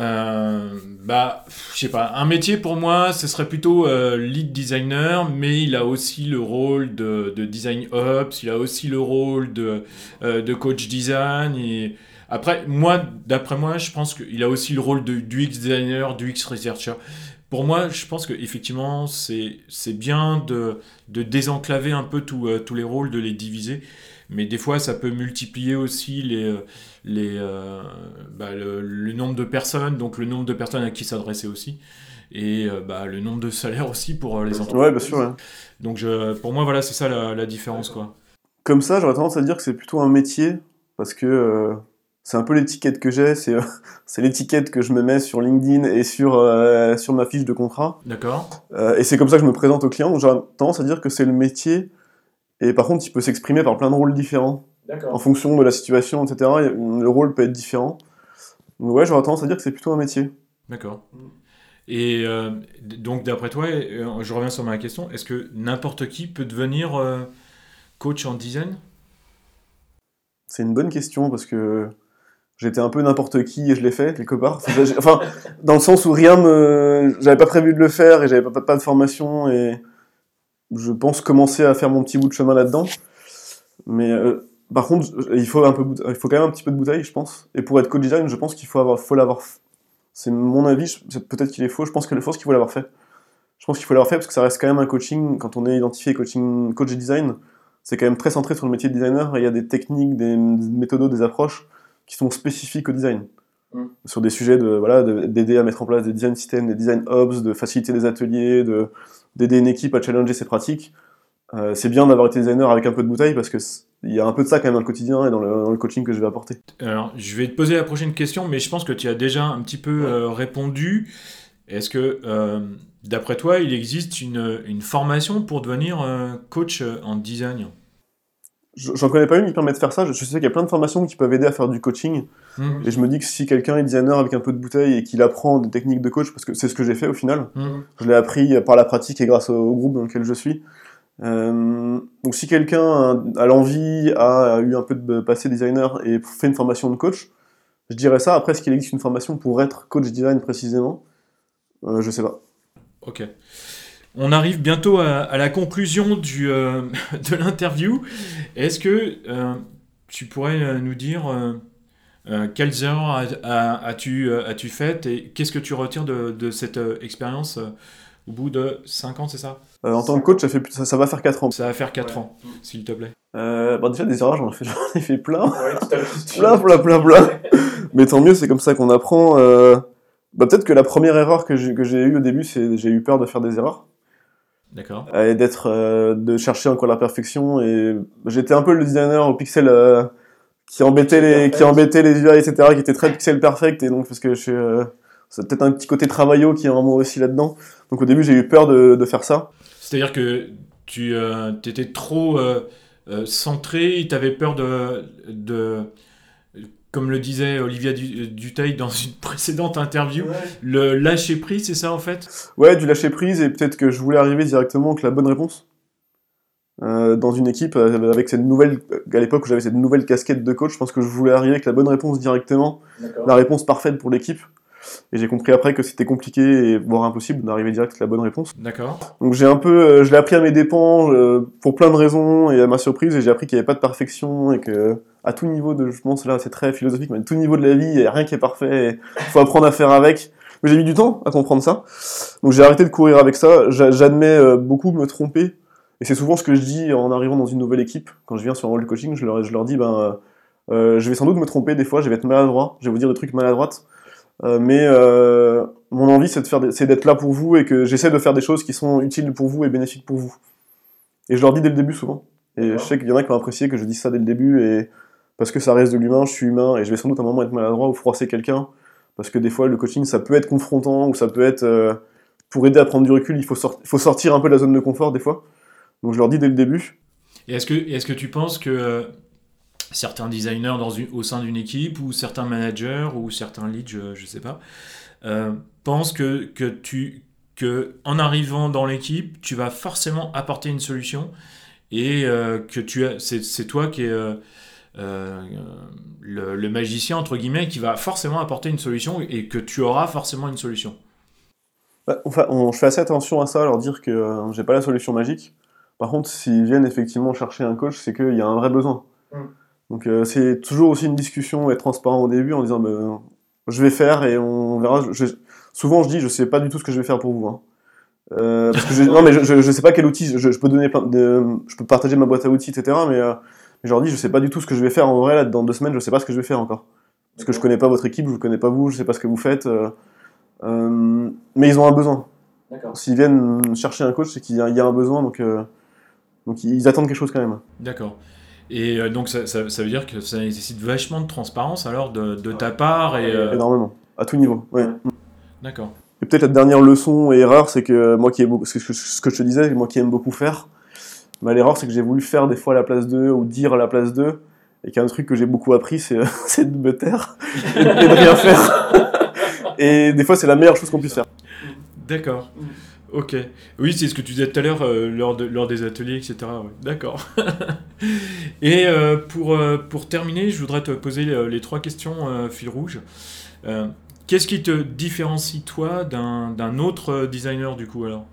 Euh, bah, je sais pas. Un métier pour moi, ce serait plutôt euh, lead designer, mais il a aussi le rôle de, design ops, il a aussi le rôle de, euh, de coach design. Et après, moi, d'après moi, je pense qu'il a aussi le rôle de, du X designer, du X researcher. Pour moi, je pense qu'effectivement, c'est bien de, de désenclaver un peu tous les rôles, de les diviser mais des fois ça peut multiplier aussi les, euh, les, euh, bah, le, nombre de personnes, donc le nombre de personnes à qui s'adresser aussi, et euh, bah, le nombre de salaires aussi pour les entreprises. Ouais, bien sûr. Donc je, pour moi, voilà, c'est ça la, la, différence. Quoi. Comme ça, j'aurais tendance à dire que c'est plutôt un métier, parce que c'est un peu l'étiquette que j'ai, c'est, *laughs* c'est l'étiquette que je me mets sur LinkedIn et sur, sur ma fiche de contrat. D'accord. et c'est comme ça que je me présente aux clients, j'aurais tendance à dire que c'est le métier et par contre, il peut s'exprimer par plein de rôles différents. En fonction de la situation, etc. Le rôle peut être différent. Donc ouais, j'aurais tendance à dire que c'est plutôt un métier. D'accord. Et euh, donc, d'après toi, euh, je reviens sur ma question, est-ce que n'importe qui peut devenir euh, coach en design? C'est une bonne question parce que j'étais un peu n'importe qui et je l'ai fait quelque part. Enfin, dans le sens où rien me. J'avais pas prévu de le faire et j'avais pas, pas, de formation et je pense commencer à faire mon petit bout de chemin là-dedans. Mais euh, par contre, il faut, quand même un petit peu de bouteille, je pense. Et pour être coach design, je pense qu'il faut avoir, faut. C'est mon avis, peut-être qu'il est faux, je pense que le faux, qu'il faut l'avoir fait. Je pense qu'il faut l'avoir fait parce que ça reste quand même un coaching, quand on est identifié coaching, coach design, c'est quand même très centré sur le métier de designer et il y a des techniques, des méthodes, des approches qui sont spécifiques au design. Mm. Sur des sujets de voilà d'aider à mettre en place des design systems, des design hubs, de faciliter des ateliers, de d'aider une équipe à challenger ses pratiques. Euh, c'est bien d'avoir été designer avec un peu de bouteille parce que il y a un peu de ça quand même dans le quotidien et dans le, coaching que je vais apporter. Alors, je vais te poser la prochaine question, mais je pense que tu as déjà un petit peu euh, répondu. Est-ce que, euh, d'après toi, il existe une, une formation pour devenir coach en design? J'en connais pas une qui permet de faire ça. Je sais qu'il y a plein de formations qui peuvent aider à faire du coaching. Mmh. Et je me dis que si quelqu'un est designer avec un peu de bouteille et qu'il apprend des techniques de coach, parce que c'est ce que j'ai fait au final, mmh. je l'ai appris par la pratique et grâce au, groupe dans lequel je suis. Euh, donc si quelqu'un a, l'envie, a, eu un peu de passé designer et fait une formation de coach, je dirais ça. Après, est-ce qu'il existe une formation pour être coach design précisément? Euh, Je sais pas. Ok. On arrive bientôt à, la conclusion du, euh, *laughs* de l'interview. Est-ce que euh, tu pourrais euh, nous dire quelles erreurs as-tu as faites et qu'est-ce que tu retires de, cette expérience au bout de 5 ans, c'est ça? En tant que coach, ça, fait, ça, va faire 4 ans. Ça va faire 4 ans, s'il te plaît. bon, déjà, des erreurs, j'en ai fait, *laughs* ai fait plein. plein, plein, plein, plein. Mais tant mieux, c'est comme ça qu'on apprend. Bah, Peut-être que la première erreur que j'ai eue au début, c'est j'ai eu peur de faire des erreurs. D'accord. Et d'être, euh, de chercher encore la perfection. Et j'étais un peu le designer au pixel euh, qui embêtait les, qui embêtait les UI, etc., qui était très pixel perfect. Et donc, parce que je suis, euh, c'est peut-être un petit côté travaillot qui est en moi aussi là-dedans. Donc, au début, j'ai eu peur de, de faire ça. C'est-à-dire que tu étais trop centré, tu avais peur de, de comme le disait Olivia Duteil dans une *laughs* précédente interview, le lâcher prise, c'est ça en fait? Ouais, du lâcher prise et peut-être que je voulais arriver directement avec la bonne réponse. Euh, dans une équipe euh, avec cette nouvelle, à l'époque où j'avais cette nouvelle casquette de coach, je pense que je voulais arriver avec la bonne réponse directement, la réponse parfaite pour l'équipe. Et j'ai compris après que c'était compliqué et voire impossible d'arriver direct avec la bonne réponse. D'accord. Donc j'ai un peu, euh, je l'ai appris à mes dépens pour plein de raisons et à ma surprise et j'ai appris qu'il n'y avait pas de perfection et que à tout niveau de, je pense là c'est très philosophique, mais à tout niveau de la vie, il n'y a rien qui est parfait, il faut apprendre à faire avec. Mais j'ai mis du temps à comprendre ça. Donc j'ai arrêté de courir avec ça. J'admets euh, beaucoup me tromper. Et c'est souvent ce que je dis en arrivant dans une nouvelle équipe. Quand je viens sur un rôle de coaching, je leur, je leur dis, ben, euh, euh, je vais sans doute me tromper des fois, je vais être maladroit, je vais vous dire des trucs maladroites. mais mon envie, c'est d'être là pour vous et que j'essaie de faire des choses qui sont utiles pour vous et bénéfiques pour vous. Et je leur dis dès le début souvent. Et je sais qu'il y en a qui ont apprécié que je dise ça dès le début et parce que ça reste de l'humain, je suis humain, et je vais sans doute à un moment être maladroit ou froisser quelqu'un, parce que des fois le coaching ça peut être confrontant, ou ça peut être... Euh, pour aider à prendre du recul, il faut, sortir un peu de la zone de confort des fois. Donc je leur dis dès le début. Et est-ce que, est que tu penses que euh, certains designers dans au sein d'une équipe, ou certains managers, ou certains leads, je ne sais pas, euh, pensent que, que, tu, que en arrivant dans l'équipe, tu vas forcément apporter une solution et que tu c'est toi qui es euh, le, magicien, entre guillemets, qui va forcément apporter une solution et que tu auras forcément une solution. Bah, enfin, je fais assez attention à ça, leur dire que euh, j'ai pas la solution magique. Par contre, s'ils viennent effectivement chercher un coach, c'est qu'il y a un vrai besoin. Mm. Donc euh, c'est toujours aussi une discussion, être transparent au début en disant bah, je vais faire et on verra. souvent je dis je sais pas du tout ce que je vais faire pour vous. Hein. parce que *laughs* non mais je, je, sais pas quel outil, je, peux donner de, je peux partager ma boîte à outils, etc. Mais je leur dis, je sais pas du tout ce que je vais faire en vrai, là, dans deux semaines, je sais pas ce que je vais faire encore. Parce que je connais pas votre équipe, je vous connais pas vous, je sais pas ce que vous faites. Euh, euh, mais ils ont un besoin. S'ils viennent chercher un coach, c'est qu'il y, a un besoin, donc, euh, donc ils attendent quelque chose quand même. D'accord. Et donc ça, ça, veut dire que ça nécessite vachement de transparence alors de, de ta part et Énormément, à tout niveau. Ouais. D'accord. Et peut-être la dernière leçon et erreur, c'est que moi qui ai ce que je te disais, moi qui aime beaucoup faire, bah, l'erreur, c'est que j'ai voulu faire des fois à la place d'eux ou dire à la place d'eux. Et qu'un truc que j'ai beaucoup appris, c'est *laughs* de me taire et, de rien faire. *laughs* et des fois, c'est la meilleure chose qu'on puisse faire. D'accord. Ok. Oui, c'est ce que tu disais tout à l'heure euh, lors, de, lors des ateliers, etc. D'accord. *laughs* et euh, pour, euh, pour terminer, je voudrais te poser les, trois questions fil rouge. Qu'est-ce qui te différencie, toi, d'un autre designer, du coup, alors?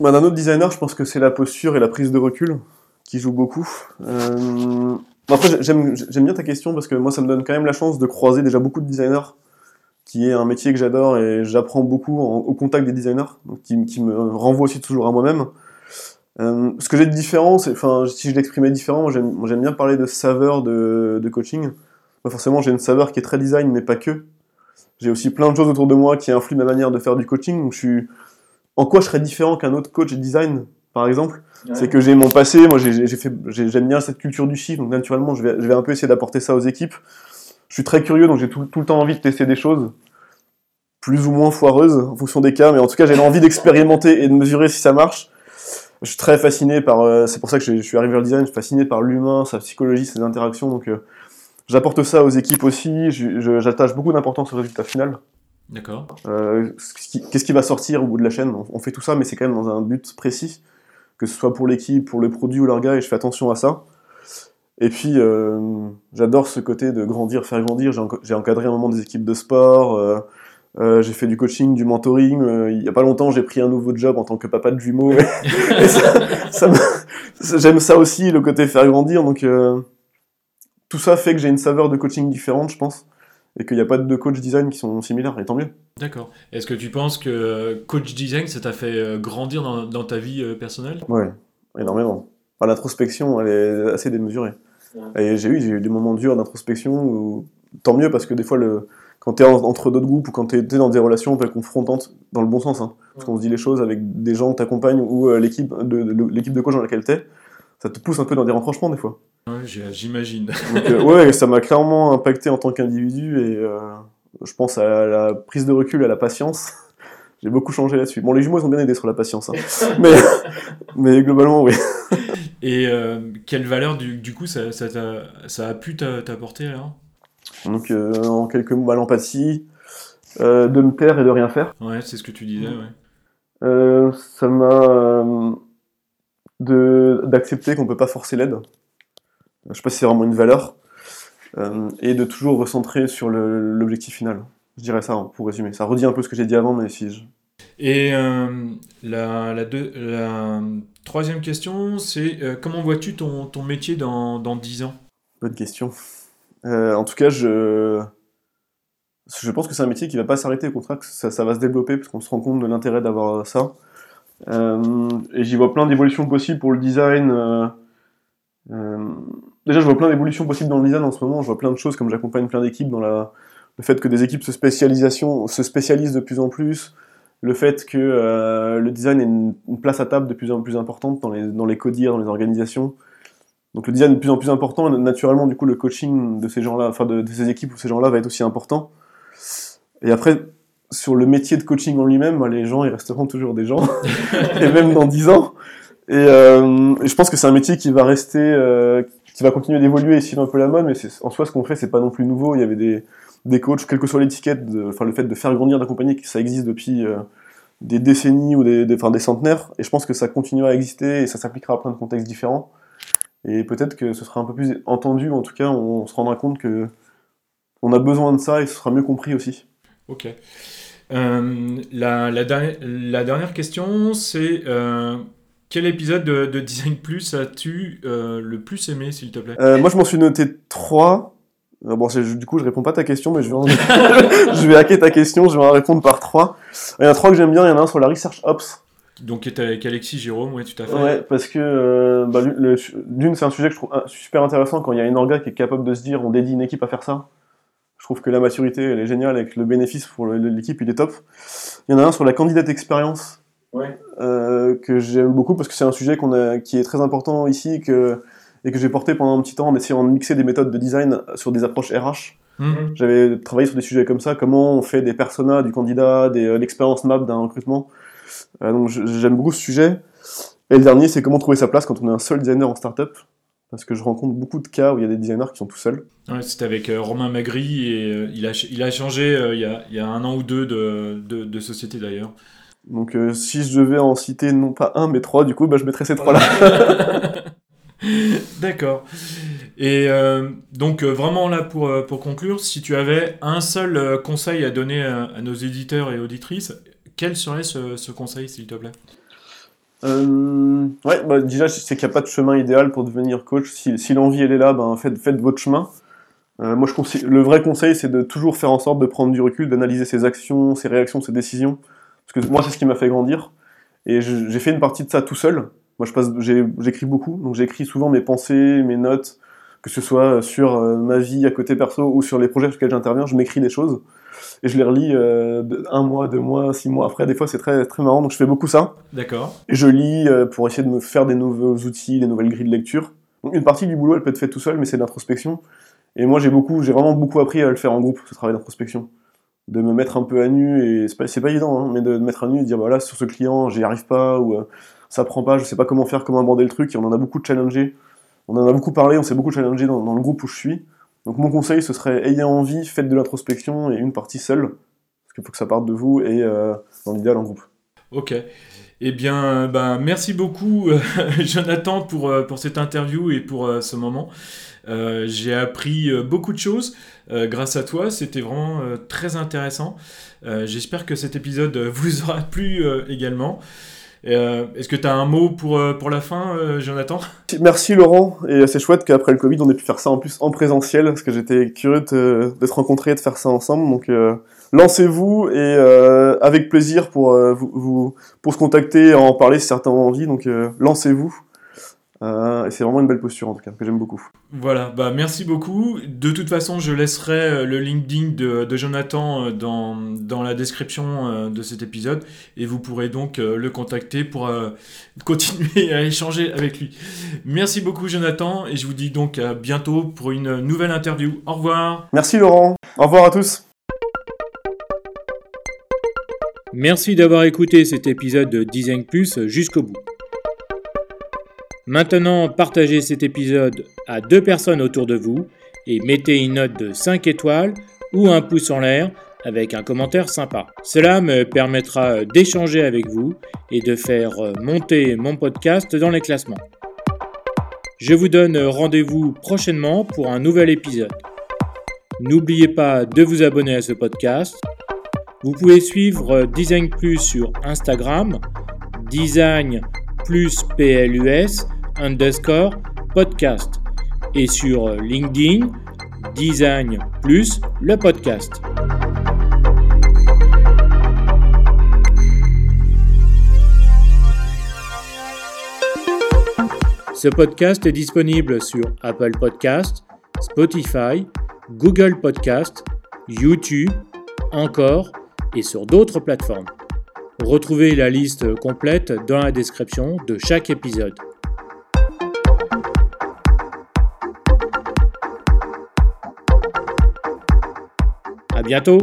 Bah, D'un autre designer, je pense que c'est la posture et la prise de recul qui jouent beaucoup. Euh, après, j'aime bien ta question parce que moi, ça me donne quand même la chance de croiser déjà beaucoup de designers, qui est un métier que j'adore et j'apprends beaucoup au contact des designers, qui, qui, me renvoie aussi toujours à moi-même. Euh, ce que j'ai de différent, enfin, si je l'exprimais différent, j'aime bien parler de saveur de, de coaching. forcément, j'ai une saveur qui est très design, mais pas que. J'ai aussi plein de choses autour de moi qui influent ma manière de faire du coaching. Donc, je suis, en quoi je serais différent qu'un autre coach design, par exemple? C'est que j'ai mon passé, moi, j'ai fait, j'aime bien cette culture du chiffre, donc naturellement, je vais, je vais un peu essayer d'apporter ça aux équipes. Je suis très curieux, donc j'ai tout, tout le temps envie de tester des choses plus ou moins foireuses en fonction des cas, mais en tout cas, j'ai envie d'expérimenter et de mesurer si ça marche. Je suis très fasciné par, euh, c'est pour ça que je, suis arrivé au design, je suis fasciné par l'humain, sa psychologie, ses interactions, donc euh, j'apporte ça aux équipes aussi, j'attache beaucoup d'importance au résultat final. D'accord. Euh, qu'est-ce qui va sortir au bout de la chaîne? On, fait tout ça, mais c'est quand même dans un but précis, que ce soit pour l'équipe, pour le produit ou l'orga, et je fais attention à ça. Et puis, j'adore ce côté de grandir, faire grandir. J'ai encadré un moment des équipes de sport, euh, j'ai fait du coaching, du mentoring. Euh, il y a pas longtemps, j'ai pris un nouveau job en tant que papa de jumeaux. *laughs* J'aime ça aussi, le côté faire grandir. Donc, euh, tout ça fait que j'ai une saveur de coaching différente, je pense. Et qu'il n'y a pas de coach design qui sont similaires, et tant mieux. D'accord. Est-ce que tu penses que coach design, ça t'a fait grandir dans, ta vie personnelle? Ouais, énormément. L'introspection, elle est assez démesurée. Et j'ai eu, eu des moments durs d'introspection, tant mieux parce que des fois, le, quand tu es entre d'autres groupes ou quand tu es, dans des relations un peu confrontantes, dans le bon sens, hein, parce qu'on se dit les choses avec des gens qui t'accompagnent ou euh, l'équipe de, l'équipe de coach dans laquelle tu es, ça te pousse un peu dans des renfroncements des fois. Ouais, j'imagine. Euh, ouais, ça m'a clairement impacté en tant qu'individu et euh, je pense à la prise de recul, à la patience. *laughs* J'ai beaucoup changé là-dessus. Bon, les jumeaux ils ont bien aidé sur la patience, hein. *laughs* mais, *laughs* mais globalement, oui. Et quelle valeur, du, du coup, ça, ça, ça, a pu t'apporter alors? Donc, euh, en quelques mots, l'empathie, euh, de me taire et de rien faire. Ouais, c'est ce que tu disais, ouais. Euh, ça m'a d'accepter qu'on peut pas forcer l'aide. Je sais pas si c'est vraiment une valeur. et de toujours recentrer sur l'objectif final. Je dirais ça, hein, pour résumer. Ça redit un peu ce que j'ai dit avant, mais si je... Et la, la, la, troisième question, c'est comment vois-tu ton, ton, métier dans, dans 10 ans? Bonne question. Euh, en tout cas, je, je pense que c'est un métier qui va pas s'arrêter, au contraire, que ça, ça, va se développer, parce qu'on se rend compte de l'intérêt d'avoir ça. Euh, et j'y vois plein d'évolutions possibles pour le design. Euh, déjà, je vois plein d'évolutions possibles dans le design en ce moment. Je vois plein de choses, comme j'accompagne plein d'équipes dans le fait que des équipes se, spécialisation, se spécialisent de plus en plus, le fait que le design ait une, place à table de plus en plus importante dans les, dans les codires, dans les organisations. Donc le design est de plus en plus important, naturellement du coup le coaching de ces gens-là, enfin de, ces équipes ou ces gens-là va être aussi important. Et après, sur le métier de coaching en lui-même, les gens ils resteront toujours des gens, *laughs* et même dans 10 ans. Euh, et, je pense que c'est un métier qui va rester, euh, qui va continuer d'évoluer et suivre un peu la mode, mais en soi ce qu'on fait c'est pas non plus nouveau. Il y avait des, des coachs, quelle que soit l'étiquette, enfin le fait de faire grandir, d'accompagner, ça existe depuis euh, des décennies ou des, des, centenaires, et je pense que ça continuera à exister et ça s'appliquera à plein de contextes différents. Et peut-être que ce sera un peu plus entendu, en tout cas, on, se rendra compte que on a besoin de ça et ce sera mieux compris aussi. Ok. Euh, la, la, dernière question, c'est euh, quel épisode de, Design Plus as-tu euh, le plus aimé, s'il te plaît? Moi, je m'en suis noté trois. Bon, du coup, je réponds pas à ta question, mais je vais, *laughs* je vais hacker ta question, je vais en répondre par trois. Il y en a trois que j'aime bien, il y en a un sur la Research Ops. Donc, qui avec Alexis Jérôme, oui, tout à fait. Ouais, parce que bah, d'une, c'est un sujet que je trouve super intéressant quand il y a une orga qui est capable de se dire on dédie une équipe à faire ça. Je trouve que la maturité, elle est géniale et que le bénéfice pour l'équipe, il est top. Il y en a un sur la candidate expérience ouais. euh, que j'aime beaucoup parce que c'est un sujet qu'on a, qui est très important ici que, et que j'ai porté pendant un petit temps en essayant de mixer des méthodes de design sur des approches RH. Mhm. J'avais travaillé sur des sujets comme ça, comment on fait des personas du candidat, des, euh, l'expérience map d'un recrutement. Euh, donc j'aime beaucoup ce sujet. Et le dernier, c'est comment trouver sa place quand on est un seul designer en startup. Parce que je rencontre beaucoup de cas où il y a des designers qui sont tout seuls. Ouais, C'était avec euh, Romain Magri et euh, il, a, il a changé il, y a, il, y a, un an ou deux de, de, société d'ailleurs. Donc si je devais en citer non pas un mais trois, du coup, bah, je mettrais ces trois-là. *laughs* D'accord. Et donc vraiment là pour, pour conclure, si tu avais un seul conseil à donner à nos éditeurs et auditrices, quel serait ce, conseil, s'il te plaît? Euh, ouais, bah, déjà, c'est qu'il n'y a pas de chemin idéal pour devenir coach. Si, si l'envie elle est là, ben, faites, faites votre chemin. Euh, moi, je conseille, le vrai conseil, c'est de toujours faire en sorte de prendre du recul, d'analyser ses actions, ses réactions, ses décisions. Parce que moi, c'est ce qui m'a fait grandir. Et j'ai fait une partie de ça tout seul. Moi, je passe, j'écris beaucoup, donc j'écris souvent mes pensées, mes notes, que ce soit sur euh, ma vie à côté perso ou sur les projets sur lesquels j'interviens. Je m'écris des choses et je les relis euh, un mois, deux mois, six mois après. Des fois, c'est très très marrant. Donc, je fais beaucoup ça. D'accord. Et je lis euh, pour essayer de me faire des nouveaux outils, des nouvelles grilles de lecture. Donc, une partie du boulot, elle peut être faite tout seul, mais c'est de l'introspection. Et moi, j'ai beaucoup, j'ai vraiment beaucoup appris à le faire en groupe, ce travail d'introspection. De me mettre un peu à nu, et c'est pas, pas évident, hein, mais de me mettre à nu et de dire, voilà, sur ce client, j'y arrive pas, ou euh, ça prend pas, je sais pas comment faire, comment aborder le truc, et on en a beaucoup challengé. On en a beaucoup parlé, on s'est beaucoup challengé dans, le groupe où je suis. Donc, mon conseil, ce serait, ayez envie, faites de l'introspection, et une partie seule, parce qu'il faut que ça parte de vous, et euh, dans l'idéal, en groupe. Ok. Eh bien, ben, merci beaucoup, *laughs* Jonathan, pour, euh, pour cette interview et pour euh, ce moment. J'ai appris beaucoup de choses grâce à toi. C'était vraiment très intéressant. J'espère que cet épisode vous aura plu également. Euh, Est-ce que tu as un mot pour, euh, pour la fin, euh, Jonathan? Merci Laurent, et c'est chouette qu'après le Covid on ait pu faire ça en plus en présentiel, parce que j'étais curieux te rencontrer et de faire ça ensemble, donc euh, lancez-vous et euh, avec plaisir pour, euh, vous, vous- pour se contacter, en parler si certains ont envie, donc lancez-vous. Euh, et c'est vraiment une belle posture en tout cas, que j'aime beaucoup. Voilà, bah merci beaucoup. De toute façon, je laisserai euh, le LinkedIn de, de Jonathan euh, dans, dans la description euh, de cet épisode et vous pourrez donc le contacter pour euh, *laughs* continuer à échanger avec lui. Merci beaucoup Jonathan et je vous dis donc à bientôt pour une nouvelle interview. Au revoir. Merci Laurent, au revoir à tous. Merci d'avoir écouté cet épisode de Design Plus jusqu'au bout. Maintenant, partagez cet épisode à deux personnes autour de vous et mettez une note de 5 étoiles ou un pouce en l'air avec un commentaire sympa. Cela me permettra d'échanger avec vous et de faire monter mon podcast dans les classements. Je vous donne rendez-vous prochainement pour un nouvel épisode. N'oubliez pas de vous abonner à ce podcast vous pouvez suivre Design Plus sur Instagram, Design plus PLUS underscore podcast et sur LinkedIn, Design plus le podcast. Ce podcast est disponible sur Apple Podcast, Spotify, Google Podcast, YouTube, encore et sur d'autres plateformes. Retrouvez la liste complète dans la description de chaque épisode. À bientôt